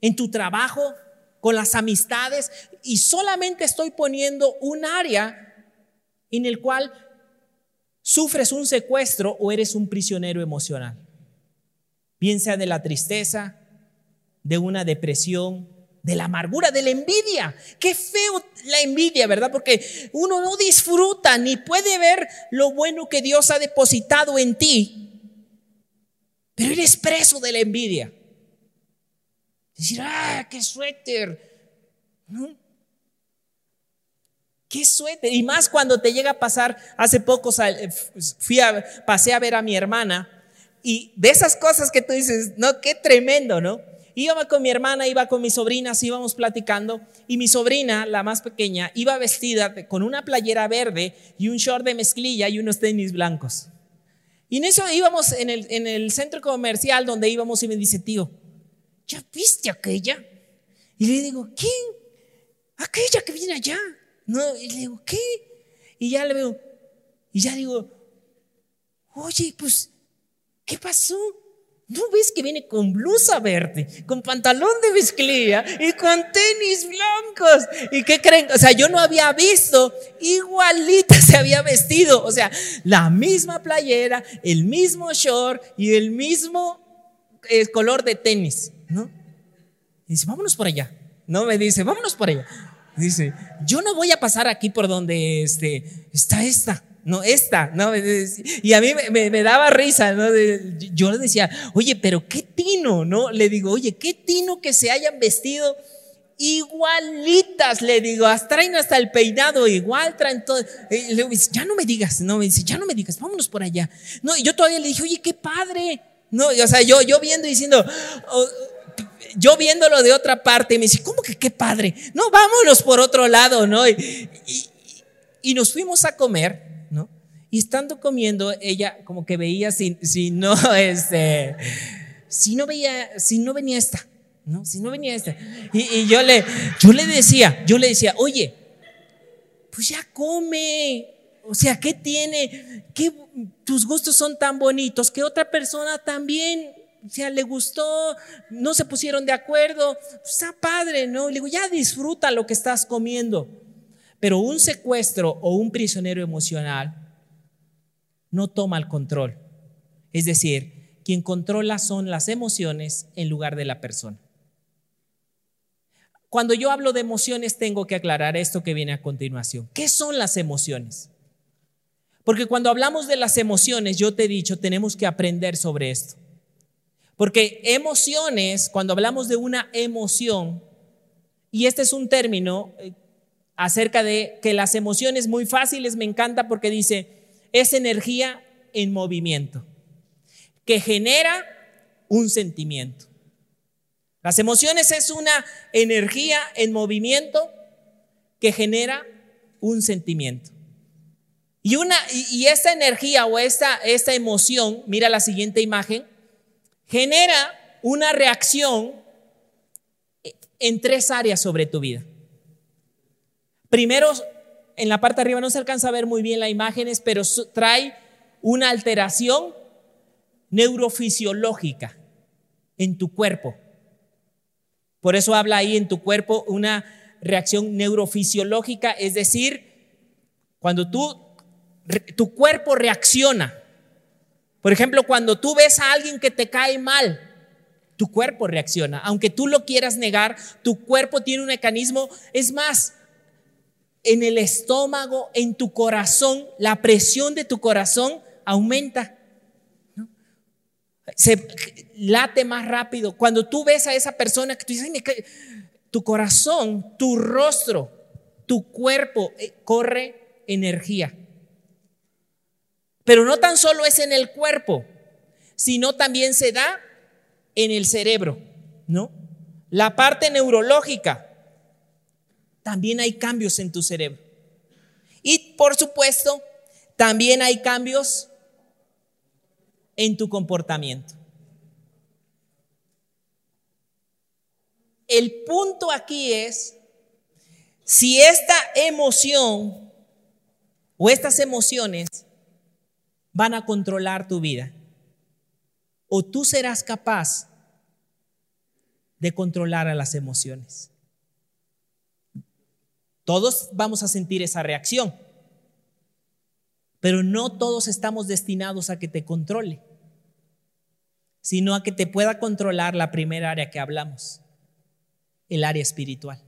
en tu trabajo, con las amistades y solamente estoy poniendo un área en el cual sufres un secuestro o eres un prisionero emocional. Bien sea de la tristeza, de una depresión, de la amargura, de la envidia. Qué feo la envidia, ¿verdad? Porque uno no disfruta ni puede ver lo bueno que Dios ha depositado en ti, pero eres preso de la envidia. Decir, ah, qué suéter. Qué suéter. Y más cuando te llega a pasar, hace poco fui a, pasé a ver a mi hermana y de esas cosas que tú dices, no, qué tremendo, ¿no? Iba con mi hermana, iba con mis sobrinas, íbamos platicando y mi sobrina, la más pequeña, iba vestida con una playera verde y un short de mezclilla y unos tenis blancos. Y en eso íbamos en el, en el centro comercial donde íbamos y me dice, tío, ¿ya viste aquella? Y le digo, ¿quién? Aquella que viene allá. No, y le digo, ¿qué? Y ya le veo, y ya digo, oye, pues, ¿qué pasó? ¿No ves que viene con blusa verde, con pantalón de mezclilla y con tenis blancos? ¿Y qué creen? O sea, yo no había visto, igualita se había vestido. O sea, la misma playera, el mismo short y el mismo eh, color de tenis, ¿no? Y dice, vámonos por allá. No me dice, vámonos por allá. Dice, yo no voy a pasar aquí por donde este, está esta no, esta, ¿no? Y a mí me, daba risa, ¿no? Yo le decía, oye, pero qué tino, ¿no? Le digo, oye, qué tino que se hayan vestido igualitas, le digo, hasta traen hasta el peinado igual, traen todo. Le dice, ya no me digas, no, me dice, ya no me digas, vámonos por allá. No, y yo todavía le dije, oye, qué padre. No, o sea, yo, yo viendo y diciendo, oh, yo viéndolo de otra parte, me dice, ¿cómo que qué padre? No, vámonos por otro lado, ¿no? y, y nos fuimos a comer y estando comiendo, ella como que veía si, si no, este, si no veía, si no venía esta, ¿no? Si no venía esta. Y, yo, le, yo le decía, yo le decía, oye, pues ya come. O sea, ¿qué tiene? ¿Qué, tus gustos son tan bonitos que otra persona también o le gustó, no se pusieron de acuerdo, está padre, ¿no? Le digo, ya disfruta lo que estás comiendo. Pero un secuestro o un prisionero emocional no toma el control. Es decir, quien controla son las emociones en lugar de la persona. Cuando yo hablo de emociones tengo que aclarar esto que viene a continuación. ¿Qué son las emociones? Porque cuando hablamos de las emociones, yo te he dicho, tenemos que aprender sobre esto. Porque emociones, cuando hablamos de una emoción, y este es un término eh, acerca de que las emociones muy fáciles me encanta porque dice, es energía en movimiento que genera un sentimiento. Las emociones es una energía en movimiento que genera un sentimiento. Y, una, y esta energía o esta, esta emoción, mira la siguiente imagen, genera una reacción en tres áreas sobre tu vida. Primero, en la parte de arriba no se alcanza a ver muy bien las imágenes, pero trae una alteración neurofisiológica en tu cuerpo. Por eso habla ahí en tu cuerpo una reacción neurofisiológica, es decir, cuando tú, tu cuerpo reacciona. Por ejemplo, cuando tú ves a alguien que te cae mal, tu cuerpo reacciona. Aunque tú lo quieras negar, tu cuerpo tiene un mecanismo. Es más, en el estómago, en tu corazón, la presión de tu corazón aumenta. Se late más rápido. Cuando tú ves a esa persona que tú dices, tu corazón, tu rostro, tu cuerpo eh, corre energía. Pero no tan solo es en el cuerpo, sino también se da en el cerebro, ¿no? La parte neurológica, también hay cambios en tu cerebro. Y por supuesto, también hay cambios en tu comportamiento. El punto aquí es si esta emoción o estas emociones van a controlar tu vida o tú serás capaz de controlar a las emociones. Todos vamos a sentir esa reacción, pero no todos estamos destinados a que te controle, sino a que te pueda controlar la primera área que hablamos, el área espiritual.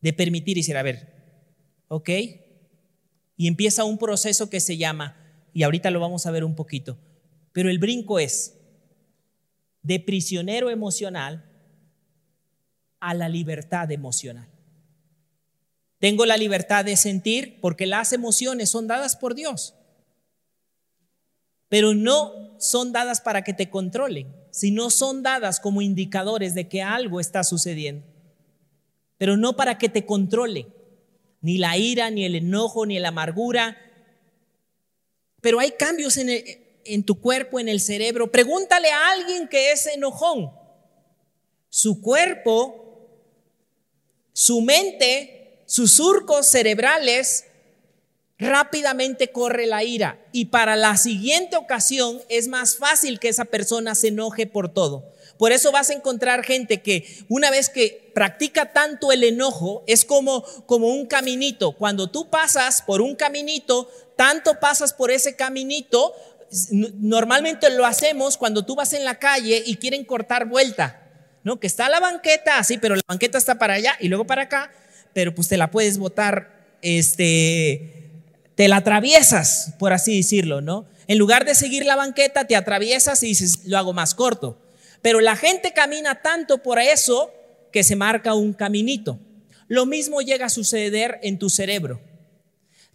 De permitir y decir, a ver, ¿ok? Y empieza un proceso que se llama, y ahorita lo vamos a ver un poquito, pero el brinco es de prisionero emocional a la libertad emocional. Tengo la libertad de sentir porque las emociones son dadas por Dios, pero no son dadas para que te controlen, sino son dadas como indicadores de que algo está sucediendo, pero no para que te controle, ni la ira, ni el enojo, ni la amargura. Pero hay cambios en el, en tu cuerpo, en el cerebro. Pregúntale a alguien que es enojón. Su cuerpo, su mente, sus surcos cerebrales, rápidamente corre la ira. Y para la siguiente ocasión es más fácil que esa persona se enoje por todo. Por eso vas a encontrar gente que una vez que practica tanto el enojo, es como, como un caminito. Cuando tú pasas por un caminito, tanto pasas por ese caminito, normalmente lo hacemos cuando tú vas en la calle y quieren cortar vuelta, ¿no? Que está la banqueta así, pero la banqueta está para allá y luego para acá, pero pues te la puedes botar, este, te la atraviesas, por así decirlo, ¿no? En lugar de seguir la banqueta, te atraviesas y dices, lo hago más corto. Pero la gente camina tanto por eso que se marca un caminito. Lo mismo llega a suceder en tu cerebro.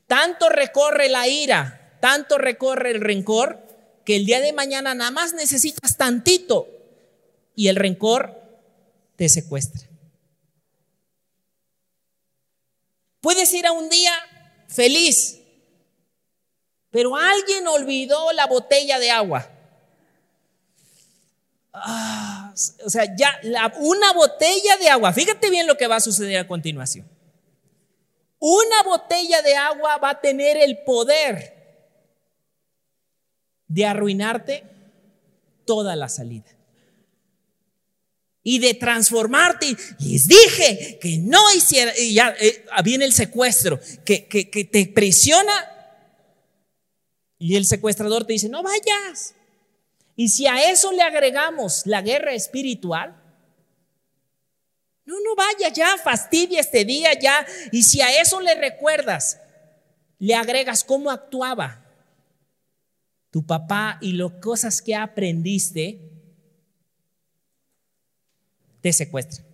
Tanto recorre la ira, tanto recorre el rencor que el día de mañana nada más necesitas tantito y el rencor te secuestra. Puedes ir a un día feliz, pero alguien olvidó la botella de agua. Ah, o sea, ya una botella de agua. Fíjate bien lo que va a suceder a continuación. Una botella de agua va a tener el poder de arruinarte toda la salida. Y de transformarte. Les dije que no hiciera. Y ya eh, viene el secuestro, que, que, que te presiona. Y el secuestrador te dice, no vayas. Y si a eso le agregamos la guerra espiritual, no, no vaya ya, fastidia este día ya. Y si a eso le recuerdas, le agregas cómo actuaba tu papá y las cosas que aprendiste, te secuestran.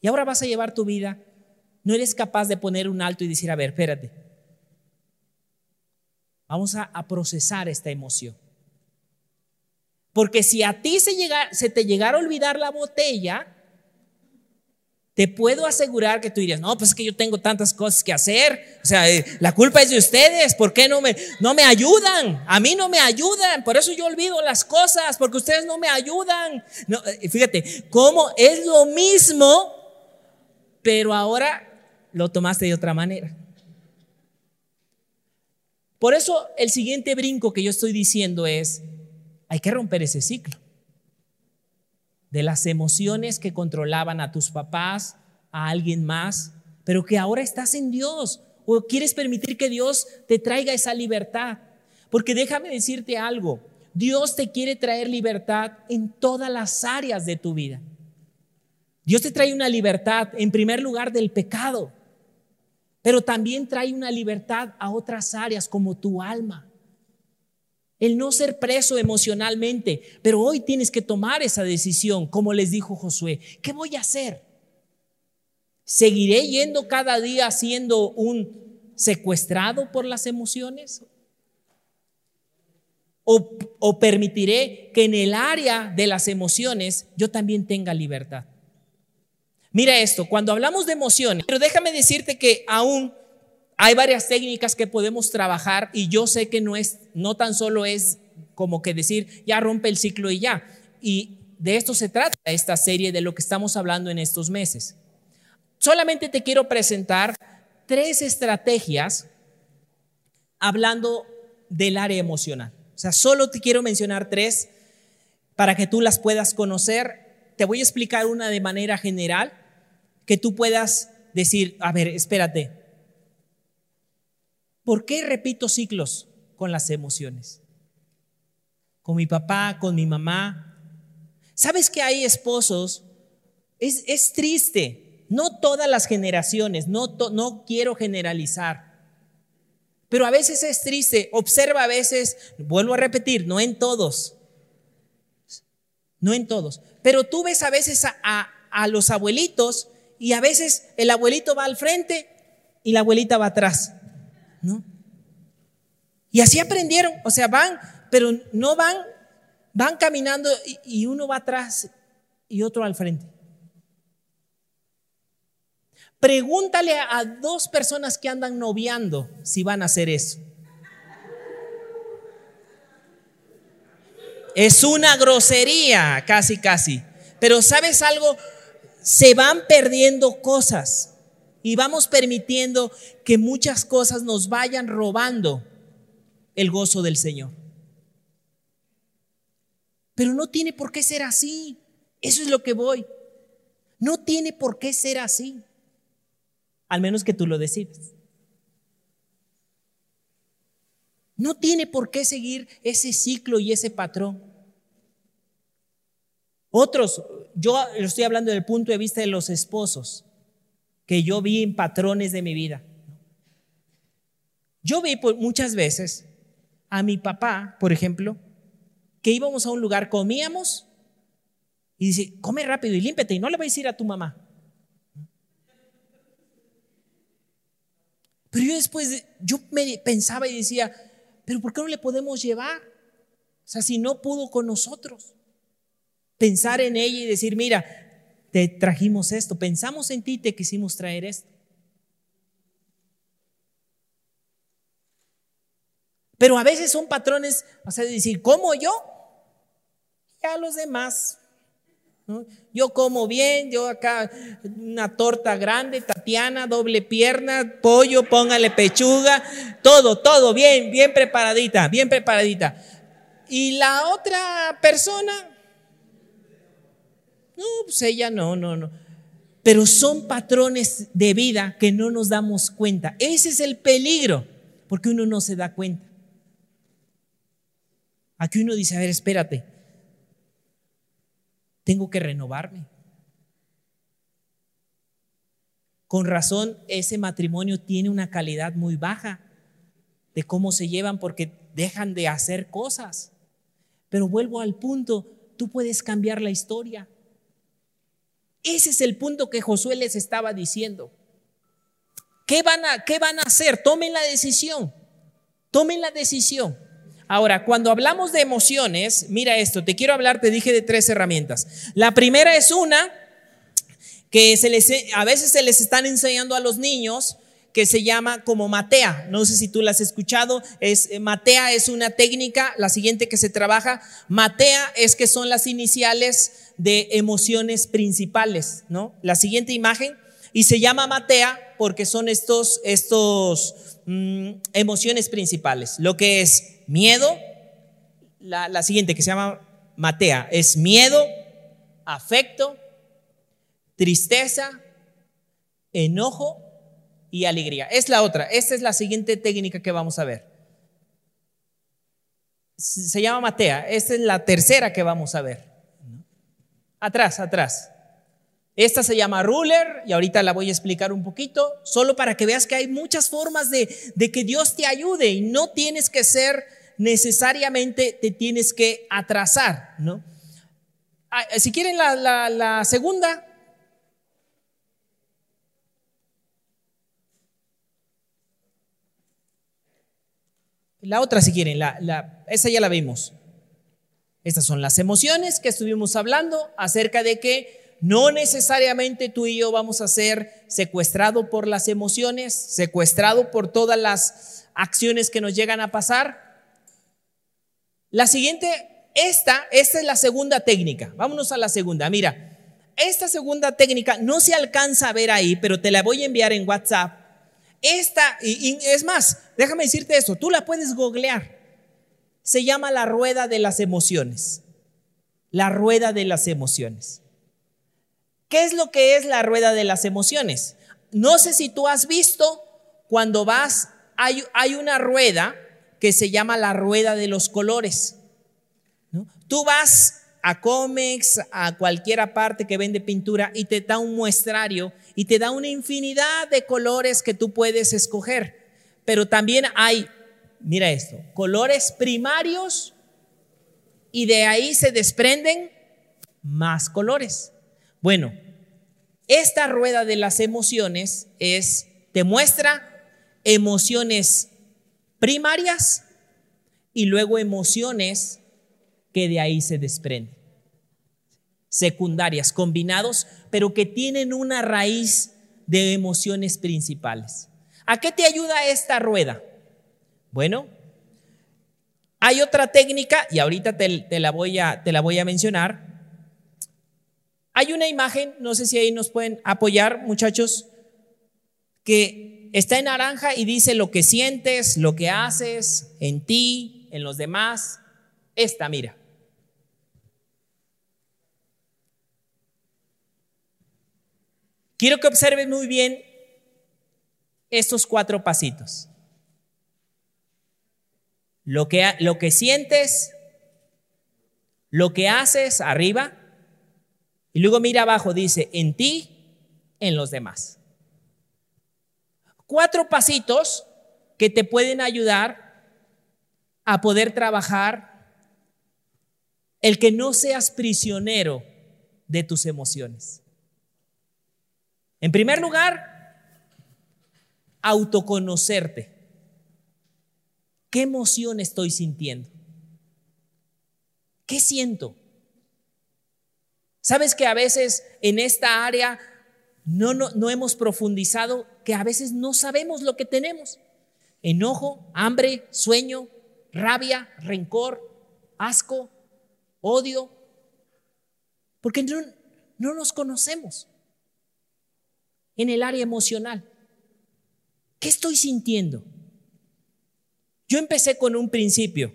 Y ahora vas a llevar tu vida. No eres capaz de poner un alto y decir, a ver, espérate. Vamos a, procesar esta emoción. Porque si a ti se, se te llegara a olvidar la botella, te puedo asegurar que tú dirías, no, pues es que yo tengo tantas cosas que hacer. O sea, eh, la culpa es de ustedes. ¿Por qué no me, no me ayudan? A mí no me ayudan. Por eso yo olvido las cosas, porque ustedes no me ayudan. Eh, fíjate, cómo es lo mismo, pero ahora lo tomaste de otra manera. Por eso el siguiente brinco que yo estoy diciendo es, hay que romper ese ciclo de las emociones que controlaban a tus papás, a alguien más, pero que ahora estás en Dios o quieres permitir que Dios te traiga esa libertad. Porque déjame decirte algo, Dios te quiere traer libertad en todas las áreas de tu vida. Dios te trae una libertad, en primer lugar, del pecado, pero también trae una libertad a otras áreas como tu alma. El no ser preso emocionalmente, pero hoy tienes que tomar esa decisión, como les dijo Josué. ¿Qué voy a hacer? ¿Seguiré yendo cada día siendo un secuestrado por las emociones? ¿O, permitiré que en el área de las emociones yo también tenga libertad? Mira esto, cuando hablamos de emociones, pero déjame decirte que aún hay varias técnicas que podemos trabajar y yo sé que no es no tan solo es como que decir ya rompe el ciclo y ya. Y de esto se trata esta serie de lo que estamos hablando en estos meses. Solamente te quiero presentar tres estrategias hablando del área emocional. O sea, solo te quiero mencionar tres para que tú las puedas conocer. Te voy a explicar una de manera general que tú puedas decir, a ver, espérate, ¿por qué repito ciclos con las emociones? Con mi papá, con mi mamá. ¿Sabes que hay esposos? Es, es triste, no todas las generaciones, no, no quiero generalizar. Pero a veces es triste, observa a veces, vuelvo a repetir, no en todos, no en todos, pero tú ves a veces a, a, a los abuelitos y a veces el abuelito va al frente y la abuelita va atrás, ¿no? Y así aprendieron, o sea, van, pero no van, van caminando y, uno va atrás y otro al frente. Pregúntale a dos personas que andan noviando si van a hacer eso. Es una grosería, casi, casi. Pero ¿sabes algo? se van perdiendo cosas y vamos permitiendo que muchas cosas nos vayan robando el gozo del Señor. Pero no tiene por qué ser así. Eso es lo que voy. No tiene por qué ser así. Al menos que tú lo decides. No tiene por qué seguir ese ciclo y ese patrón. Otros, yo estoy hablando del punto de vista de los esposos, que yo vi en patrones de mi vida. Yo vi muchas veces a mi papá, por ejemplo, que íbamos a un lugar, comíamos y dice, come rápido y límpete y no le vais a decir a tu mamá. Pero yo después, yo me pensaba y decía, pero ¿por qué no le podemos llevar? O sea, si no pudo con nosotros pensar en ella y decir, mira, te trajimos esto, pensamos en ti, te quisimos traer esto. Pero a veces son patrones, o sea, de decir, ¿cómo yo? Ya los demás. Yo como bien, yo acá una torta grande, Tatiana, doble pierna, pollo, póngale pechuga, todo, todo bien, bien preparadita, bien preparadita. Y la otra persona, no, pues ella no, no, no. Pero son patrones de vida que no nos damos cuenta. Ese es el peligro, porque uno no se da cuenta. Aquí uno dice, a ver, espérate, tengo que renovarme. Con razón, ese matrimonio tiene una calidad muy baja de cómo se llevan porque dejan de hacer cosas. Pero vuelvo al punto, tú puedes cambiar la historia. Ese es el punto que Josué les estaba diciendo. ¿Qué van a, qué van a hacer? Tomen la decisión. Tomen la decisión. Ahora, cuando hablamos de emociones, mira esto, te quiero hablar, te dije de tres herramientas. La primera es una que se les, a veces se les están enseñando a los niños que se llama como matea. No sé si tú la has escuchado. Es, eh, matea es una técnica, la siguiente que se trabaja. Matea es que son las iniciales de emociones principales, ¿no? La siguiente imagen, y se llama Matea porque son estos, estos mm, emociones principales. Lo que es miedo, la, la siguiente que se llama Matea, es miedo, afecto, tristeza, enojo y alegría. Es la otra. Esta es la siguiente técnica que vamos a ver. Se llama Matea. Esta es la tercera que vamos a ver. Atrás, atrás. Esta se llama ruler y ahorita la voy a explicar un poquito, solo para que veas que hay muchas formas de, que Dios te ayude y no tienes que ser necesariamente, te tienes que atrasar, ¿no? Ah, si quieren la, la segunda, La otra, si quieren, la, esa ya la vimos. Estas son las emociones que estuvimos hablando acerca de que no necesariamente tú y yo vamos a ser secuestrado por las emociones, secuestrado por todas las acciones que nos llegan a pasar. La siguiente, esta, esta es la segunda técnica. Vámonos a la segunda. Mira, esta segunda técnica no se alcanza a ver ahí, pero te la voy a enviar en WhatsApp esta, y, es más, déjame decirte esto, tú la puedes googlear. Se llama la rueda de las emociones. La rueda de las emociones. ¿Qué es lo que es la rueda de las emociones? No sé si tú has visto cuando vas, hay, hay una rueda que se llama la rueda de los colores. Tú vas a Comex, a cualquier parte que vende pintura y te da un muestrario y te da una infinidad de colores que tú puedes escoger. Pero también hay, mira esto, colores primarios y de ahí se desprenden más colores. Bueno, esta rueda de las emociones es, te muestra emociones primarias y luego emociones que de ahí se desprenden secundarias, combinados, pero que tienen una raíz de emociones principales. ¿A qué te ayuda esta rueda? Bueno, hay otra técnica y ahorita te, la, voy a, te la voy a mencionar. Hay una imagen, no sé si ahí nos pueden apoyar, muchachos, que está en naranja y dice lo que sientes, lo que haces en ti, en los demás. Esta, mira. Quiero que observen muy bien estos cuatro pasitos. Lo que, lo que sientes, lo que haces arriba, y luego mira abajo, dice, en ti, en los demás. Cuatro pasitos que te pueden ayudar a poder trabajar el que no seas prisionero de tus emociones. En primer lugar, autoconocerte. ¿Qué emoción estoy sintiendo? ¿Qué siento? ¿Sabes que a veces en esta área no, no, no, hemos profundizado, que a veces no sabemos lo que tenemos? Enojo, hambre, sueño, rabia, rencor, asco, odio, porque no, no nos conocemos en el área emocional. ¿Qué estoy sintiendo? Yo empecé con un principio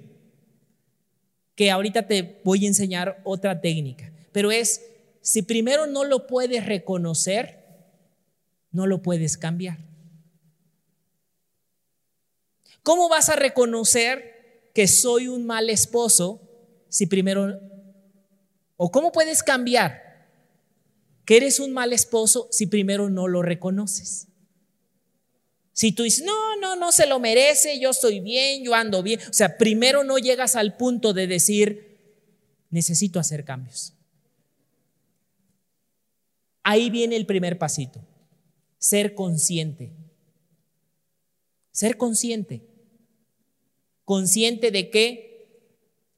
que ahorita te voy a enseñar otra técnica, pero es, si primero no lo puedes reconocer, no lo puedes cambiar. ¿Cómo vas a reconocer que soy un mal esposo si primero... ¿O cómo puedes cambiar que eres un mal esposo si primero no lo reconoces. Si tú dices, no, no, no se lo merece, yo estoy bien, yo ando bien. O sea, primero no llegas al punto de decir, necesito hacer cambios. Ahí viene el primer pasito, ser consciente. Ser consciente. Consciente de que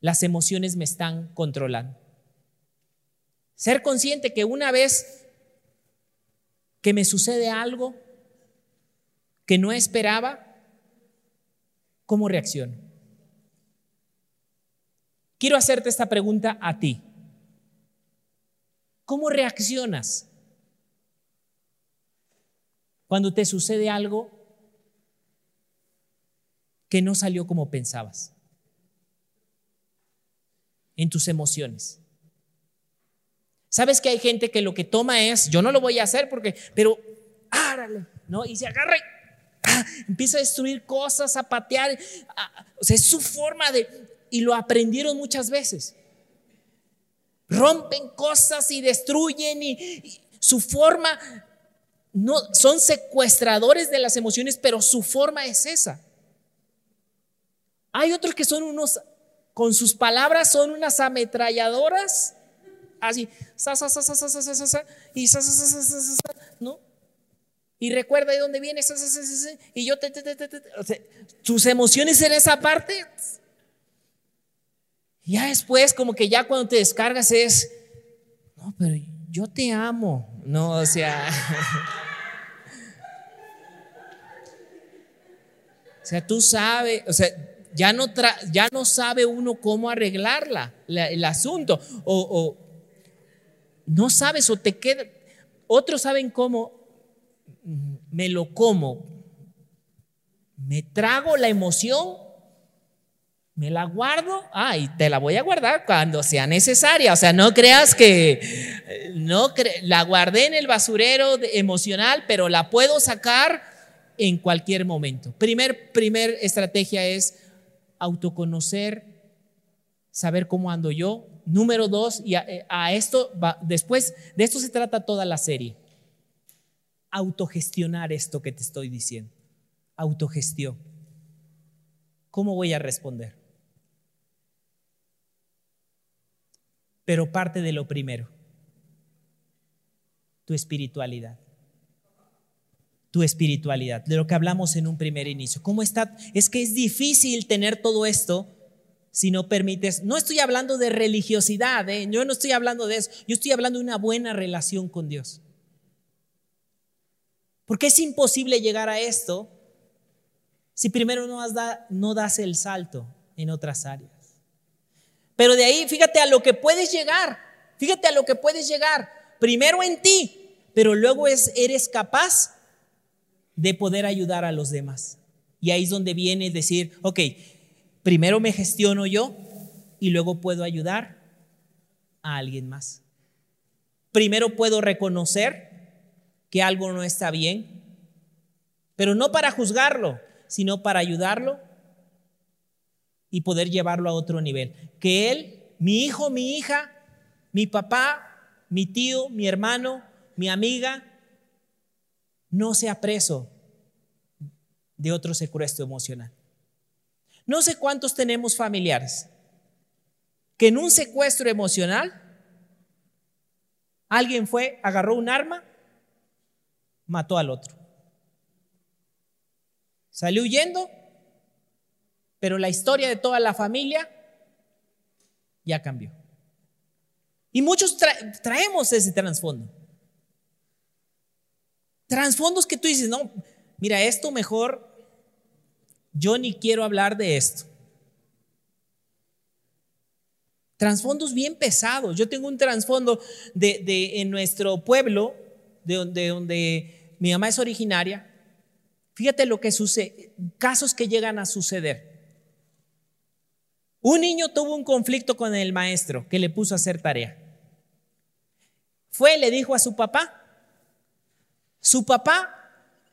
las emociones me están controlando. Ser consciente que una vez que me sucede algo que no esperaba, ¿cómo reacciono? Quiero hacerte esta pregunta a ti. ¿Cómo reaccionas cuando te sucede algo que no salió como pensabas? En tus emociones. Sabes que hay gente que lo que toma es, yo no lo voy a hacer porque, pero, árale, ¿no? Y se agarra y ah, empieza a destruir cosas, a patear. o sea, es su forma de, y lo aprendieron muchas veces. Rompen cosas y destruyen y su forma, no, son secuestradores de las emociones, pero su forma es esa. Hay otros que son unos, con sus palabras son unas ametralladoras, así, y ¿no? Y recuerda de dónde viene, y yo te, tus emociones en esa parte. Ya después, como que ya cuando te descargas es, no, pero yo te amo, no, o sea. o sea, tú sabes, o sea, ya no, ya no sabe uno cómo arreglarla, el asunto, o, no sabes o te queda, otros saben cómo, me lo como, me trago la emoción, me la guardo, ah, y te la voy a guardar cuando sea necesaria, o sea, no creas que, no la guardé en el basurero emocional, pero la puedo sacar en cualquier momento. Primer, primer estrategia es autoconocer, saber cómo ando yo. Número dos, y a, eh, esto, después de esto se trata toda la serie. Autogestionar esto que te estoy diciendo. Autogestión. ¿Cómo voy a responder? Pero parte de lo primero, tu espiritualidad tu espiritualidad, de lo que hablamos en un primer inicio. ¿Cómo está? Es que es difícil tener todo esto si no permites, no estoy hablando de religiosidad, ¿eh? yo no estoy hablando de eso, yo estoy hablando de una buena relación con Dios. Porque es imposible llegar a esto si primero no, no das el salto en otras áreas. Pero de ahí, fíjate a lo que puedes llegar, fíjate a lo que puedes llegar, primero en ti, pero luego es, eres capaz de poder ayudar a los demás. Y ahí es donde viene decir, ok, primero me gestiono yo y luego puedo ayudar a alguien más. Primero puedo reconocer que algo no está bien, pero no para juzgarlo, sino para ayudarlo y poder llevarlo a otro nivel. Que él, mi hijo, mi hija, mi papá, mi tío, mi hermano, mi amiga, no sea preso de otro secuestro emocional. No sé cuántos tenemos familiares que en un secuestro emocional alguien fue, agarró un arma, mató al otro. Salió huyendo, pero la historia de toda la familia ya cambió. Y muchos traemos ese trasfondo. Trasfondos que tú dices, no, mira, esto mejor, yo ni quiero hablar de esto. Trasfondos bien pesados. Yo tengo un trasfondo de, en nuestro pueblo, de donde, mi mamá es originaria. Fíjate lo que sucede, casos que llegan a suceder. Un niño tuvo un conflicto con el maestro que le puso a hacer tarea. Fue, le dijo a su papá, su papá,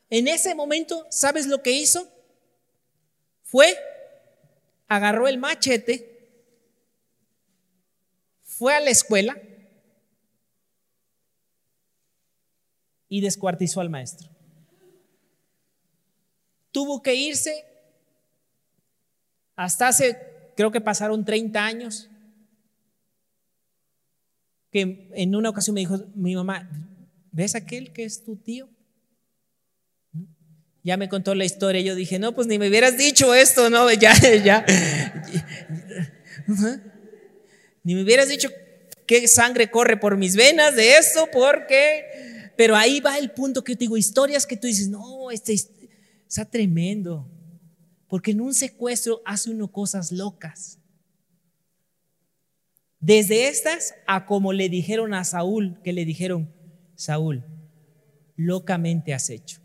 en ese momento, ¿sabes lo que hizo? Fue, agarró el machete, fue a la escuela y descuartizó al maestro. Tuvo que irse hasta hace, creo que pasaron 30 años, que en una ocasión me dijo mi mamá, ¿ves aquel que es tu tío? Ya me contó la historia, yo dije, no, pues ni me hubieras dicho esto, no, ya, ya. Ni me hubieras dicho qué sangre corre por mis venas de esto, porque... Pero ahí va el punto que yo te digo, historias que tú dices, no, este está tremendo. Porque en un secuestro hace uno cosas locas. Desde estas a como le dijeron a Saúl, que le dijeron, Saúl, locamente has hecho.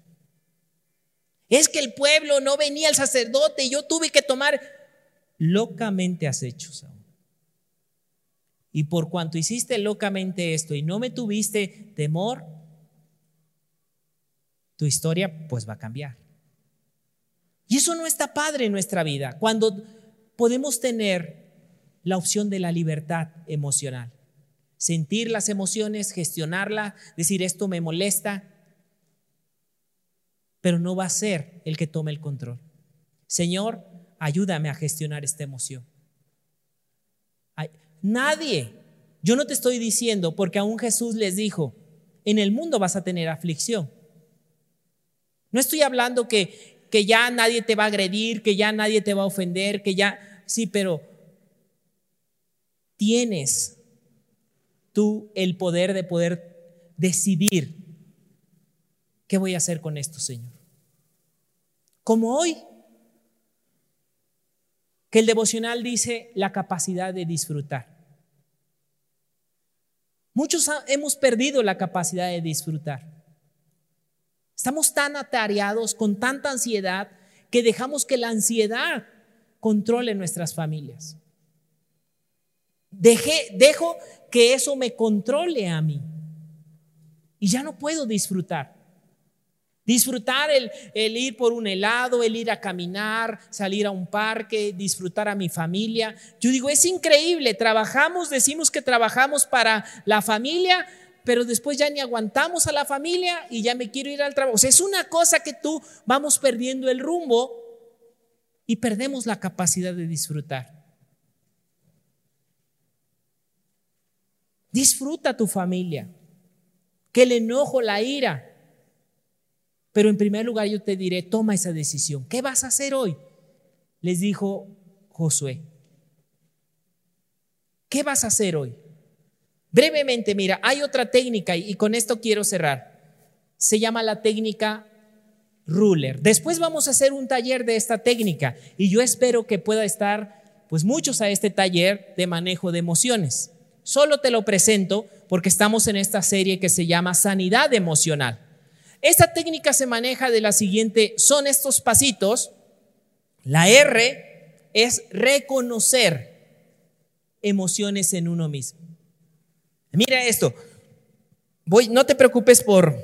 Es que el pueblo no venía el sacerdote y yo tuve que tomar. Locamente has hecho, Saúl. Y por cuanto hiciste locamente esto y no me tuviste temor, tu historia pues va a cambiar. Y eso no está padre en nuestra vida, cuando podemos tener la opción de la libertad emocional. Sentir las emociones, gestionarla, decir esto me molesta, pero no va a ser el que tome el control. Señor, ayúdame a gestionar esta emoción. Nadie, yo no te estoy diciendo, porque aún Jesús les dijo, en el mundo vas a tener aflicción. No estoy hablando que, que ya nadie te va a agredir, que ya nadie te va a ofender, que ya, sí, pero tienes tú el poder de poder decidir qué voy a hacer con esto, Señor. Como hoy, que el devocional dice la capacidad de disfrutar. Muchos hemos perdido la capacidad de disfrutar. Estamos tan atareados con tanta ansiedad que dejamos que la ansiedad controle nuestras familias. Dejo que eso me controle a mí. Y ya no puedo disfrutar. Disfrutar el, ir por un helado, el ir a caminar, salir a un parque, disfrutar a mi familia. Yo digo, es increíble, trabajamos, decimos que trabajamos para la familia, pero después ya ni aguantamos a la familia y ya me quiero ir al trabajo. O sea, es una cosa que tú vamos perdiendo el rumbo y perdemos la capacidad de disfrutar. Disfruta tu familia, que el enojo, la ira, pero en primer lugar yo te diré, toma esa decisión. ¿Qué vas a hacer hoy? Les dijo Josué. ¿Qué vas a hacer hoy? Brevemente, mira, hay otra técnica y con esto quiero cerrar. Se llama la técnica ruler. Después vamos a hacer un taller de esta técnica y yo espero que pueda estar pues muchos a este taller de manejo de emociones. Solo te lo presento porque estamos en esta serie que se llama sanidad emocional. Esta técnica se maneja de la siguiente, son estos pasitos. La R es reconocer emociones en uno mismo. Mira esto. Voy, no te preocupes por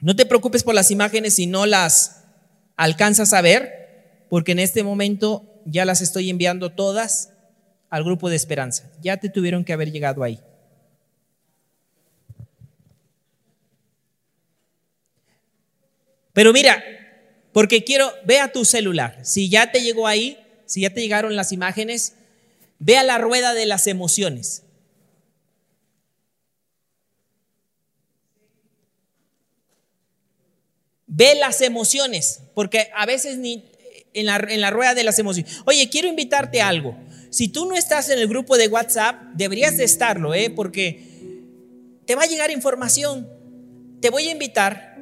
no te preocupes por las imágenes si no las alcanzas a ver, porque en este momento ya las estoy enviando todas al grupo de esperanza. Ya te tuvieron que haber llegado ahí. Pero mira, porque quiero, ve a tu celular. Si ya te llegó ahí, si ya te llegaron las imágenes, ve a la rueda de las emociones. Ve las emociones, porque a veces ni en la, en la rueda de las emociones. Oye, quiero invitarte a algo. Si tú no estás en el grupo de WhatsApp, deberías de estarlo, ¿eh? porque te va a llegar información. Te voy a invitar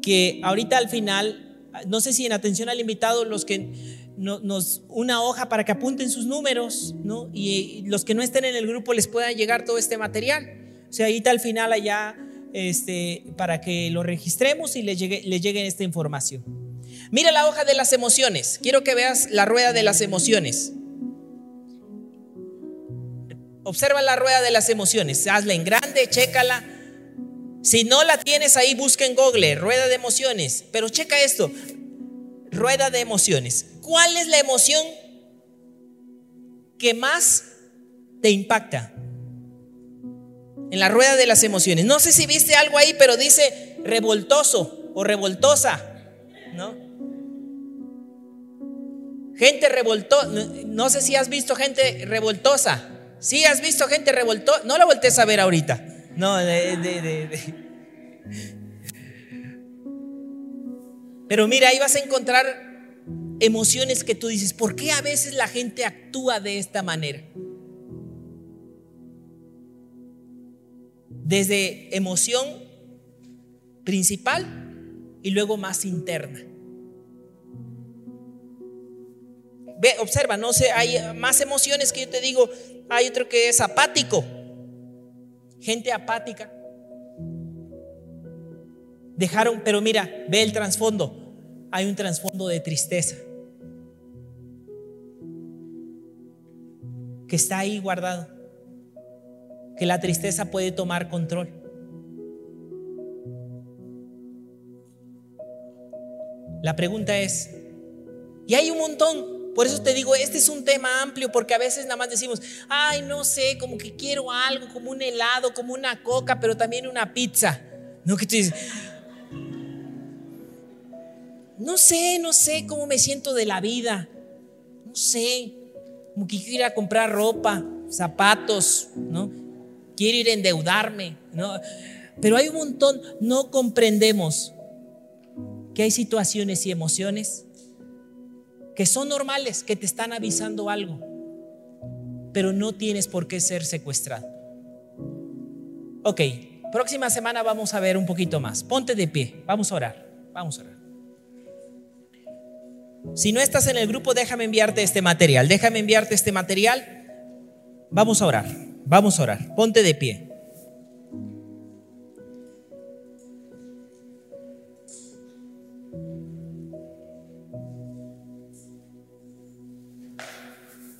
que ahorita al final, no sé si en atención al invitado, los que nos, una hoja para que apunten sus números, ¿no? Y, los que no estén en el grupo les pueda llegar todo este material. O sea, ahorita al final allá, este, para que lo registremos y les llegue, les llegue esta información. Mira la hoja de las emociones. Quiero que veas la rueda de las emociones. Observa la rueda de las emociones. Hazla en grande, chécala si no la tienes ahí, busca en Google, rueda de emociones. Pero checa esto, rueda de emociones. ¿Cuál es la emoción que más te impacta? En la rueda de las emociones. No sé si viste algo ahí, pero dice revoltoso o revoltosa, ¿no? Gente revoltosa, no sé si has visto gente revoltosa. Si has visto gente revoltosa, no la voltees a ver ahorita. No, de, Pero mira, ahí vas a encontrar emociones que tú dices, ¿por qué a veces la gente actúa de esta manera? Desde emoción principal y luego más interna. Ve, observa, no sé, hay más emociones que yo te digo, hay otro que es apático gente apática. Dejaron, pero mira, ve el trasfondo. Hay un trasfondo de tristeza que está ahí guardado. Que la tristeza puede tomar control. La pregunta es, y hay un montón, por eso te digo, este es un tema amplio, porque a veces nada más decimos, ay, no sé, como que quiero algo, como un helado, como una coca, pero también una pizza. No, que tú dices, no sé, no sé cómo me siento de la vida. No sé, como que quiero ir a comprar ropa, zapatos, ¿no? Quiero ir a endeudarme, ¿no? Pero hay un montón, no comprendemos que hay situaciones y emociones que son normales, que te están avisando algo, pero no tienes por qué ser secuestrado. Ok, próxima semana vamos a ver un poquito más. Ponte de pie, vamos a orar, vamos a orar. Si no estás en el grupo, déjame enviarte este material, déjame enviarte este material. Vamos a orar, vamos a orar, ponte de pie.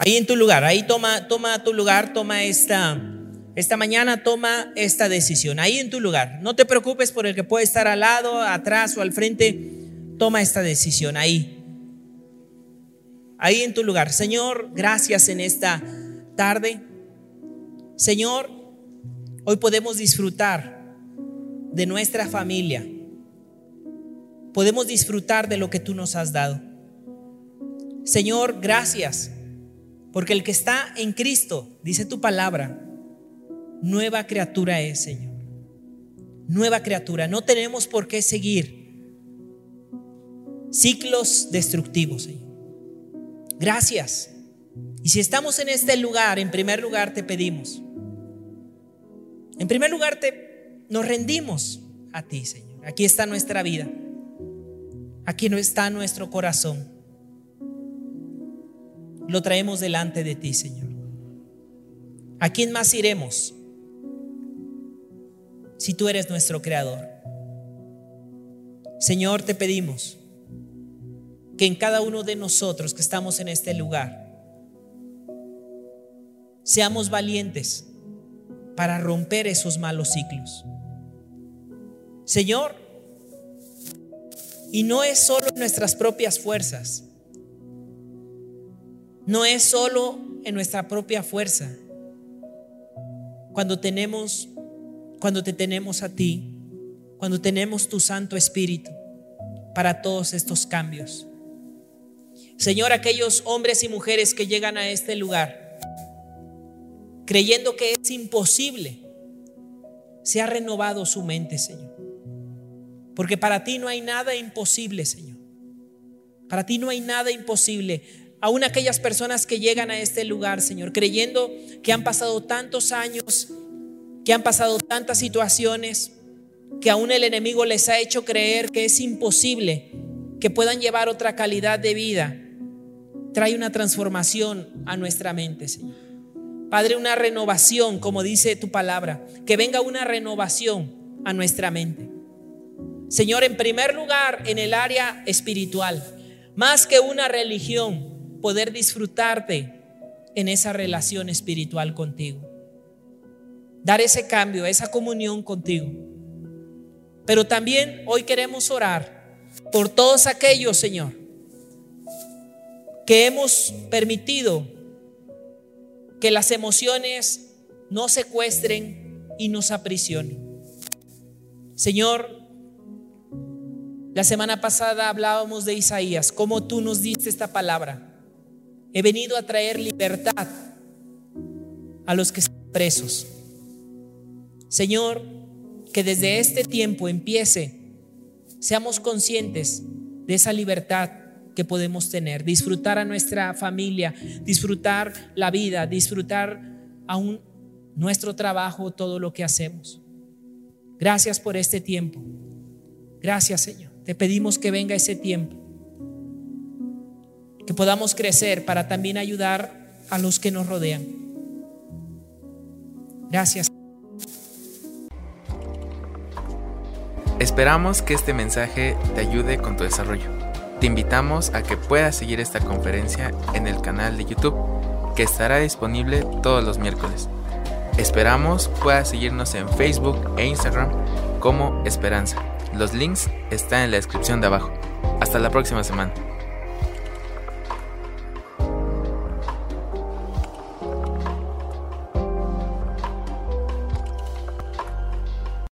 Ahí en tu lugar, ahí toma, toma tu lugar, toma esta, esta mañana, toma esta decisión. Ahí en tu lugar. No te preocupes por el que puede estar al lado, atrás o al frente. Toma esta decisión ahí. Ahí en tu lugar. Señor, gracias en esta tarde. Señor, hoy podemos disfrutar de nuestra familia. Podemos disfrutar de lo que tú nos has dado. Señor, gracias porque el que está en Cristo, dice tu palabra, nueva criatura es, Señor. Nueva criatura. No tenemos por qué seguir ciclos destructivos, Señor. Gracias. Y si estamos en este lugar, en primer lugar te pedimos. En primer lugar te nos rendimos a ti, Señor. Aquí está nuestra vida. Aquí no está nuestro corazón lo traemos delante de ti, Señor. ¿A quién más iremos si tú eres nuestro creador? Señor, te pedimos que en cada uno de nosotros que estamos en este lugar, seamos valientes para romper esos malos ciclos. Señor, y no es solo nuestras propias fuerzas, no es solo en nuestra propia fuerza. Cuando tenemos, cuando te tenemos a ti, cuando tenemos tu Santo Espíritu para todos estos cambios. Señor, aquellos hombres y mujeres que llegan a este lugar creyendo que es imposible, se ha renovado su mente, Señor. Porque para ti no hay nada imposible, Señor. Para ti no hay nada imposible aún aquellas personas que llegan a este lugar, Señor, creyendo que han pasado tantos años, que han pasado tantas situaciones, que aún el enemigo les ha hecho creer que es imposible que puedan llevar otra calidad de vida. Trae una transformación a nuestra mente, Señor. Padre, una renovación, como dice tu palabra, que venga una renovación a nuestra mente. Señor, en primer lugar, en el área espiritual, más que una religión, poder disfrutarte en esa relación espiritual contigo. Dar ese cambio, esa comunión contigo. Pero también hoy queremos orar por todos aquellos, Señor, que hemos permitido que las emociones no secuestren y nos aprisionen. Señor, la semana pasada hablábamos de Isaías, cómo tú nos diste esta palabra. He venido a traer libertad a los que están presos. Señor, que desde este tiempo empiece, seamos conscientes de esa libertad que podemos tener, disfrutar a nuestra familia, disfrutar la vida, disfrutar aún nuestro trabajo, todo lo que hacemos. Gracias por este tiempo. Gracias, Señor. Te pedimos que venga ese tiempo que podamos crecer para también ayudar a los que nos rodean. Gracias. Esperamos que este mensaje te ayude con tu desarrollo. Te invitamos a que puedas seguir esta conferencia en el canal de YouTube que estará disponible todos los miércoles. Esperamos puedas seguirnos en Facebook e Instagram como Esperanza. Los links están en la descripción de abajo. Hasta la próxima semana.